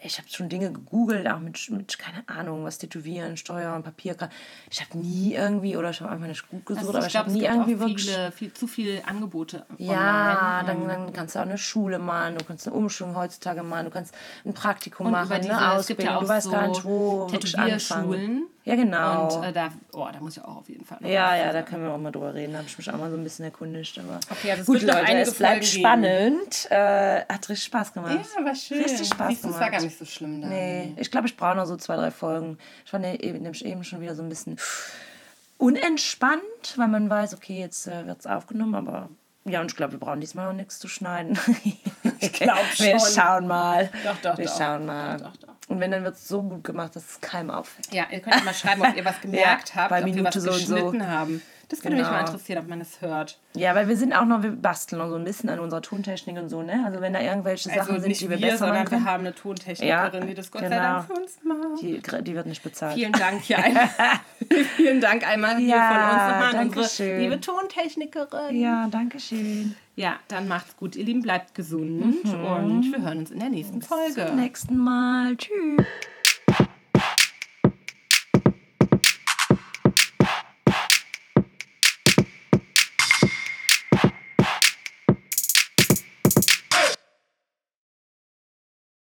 ich habe schon Dinge gegoogelt, auch mit, mit, keine Ahnung, was Tätowieren, Steuern, Papierkram. Ich habe nie irgendwie, oder ich habe einfach nicht gut gesucht, Also aber ich habe nie irgendwie wirklich... viele, viel, zu viele Angebote Ja, dann, dann kannst du auch eine Schule machen, du kannst eine Umschulung heutzutage machen, du kannst ein Praktikum Und machen, diese, eine Ausbildung, ja du weißt so gar nicht, wo wirklich anfangen. Tätowierschulen. Ja, genau. Und äh, da, oh, da muss ich auch auf jeden Fall. noch ja, ja, da können wir auch mal drüber reden. Da habe ich mich auch mal so ein bisschen erkundigt. Aber Okay, also es gut, noch Leute, es bleibt Folgen spannend. Äh, hat richtig Spaß gemacht. Ja, war schön. Richtig Spaß Siehst du, Es war gemacht. gar nicht so schlimm da. Nee, ich glaube, ich brauche noch so zwei, drei Folgen. Ich war ne- eben, nämlich eben schon wieder so ein bisschen unentspannt, weil man weiß, okay, jetzt äh, wird es aufgenommen, aber ja, und ich glaube, wir brauchen diesmal auch nichts zu schneiden. ich glaub Wir schon. schauen mal. Doch, doch, Wir doch. schauen mal. Doch, doch, doch. Und wenn, dann wird es so gut gemacht, dass es keinem auffällt. Ja, ihr könnt mal schreiben, ob ihr was gemerkt Ja, habt, ob wir Minute was so und so. geschnitten haben. Das würde mich Genau. mal interessieren, ob man es hört. Ja, weil wir sind auch noch, wir basteln noch so ein bisschen an unserer Tontechnik und so, ne? Also wenn da irgendwelche Also Sachen sind, die wir, wir, besser machen sondern wir können, haben eine Tontechnikerin, Ja, die das Gott sei genau. Dank für uns macht. die, die wird nicht bezahlt. Vielen Dank hier einmal. Vielen Dank einmal hier Ja, von uns nochmal unsere liebe Tontechnikerin. Ja, danke schön. Ja, dann macht's gut, ihr Lieben, bleibt gesund und wir hören uns in der nächsten Folge. Zum nächsten Mal. Tschüss.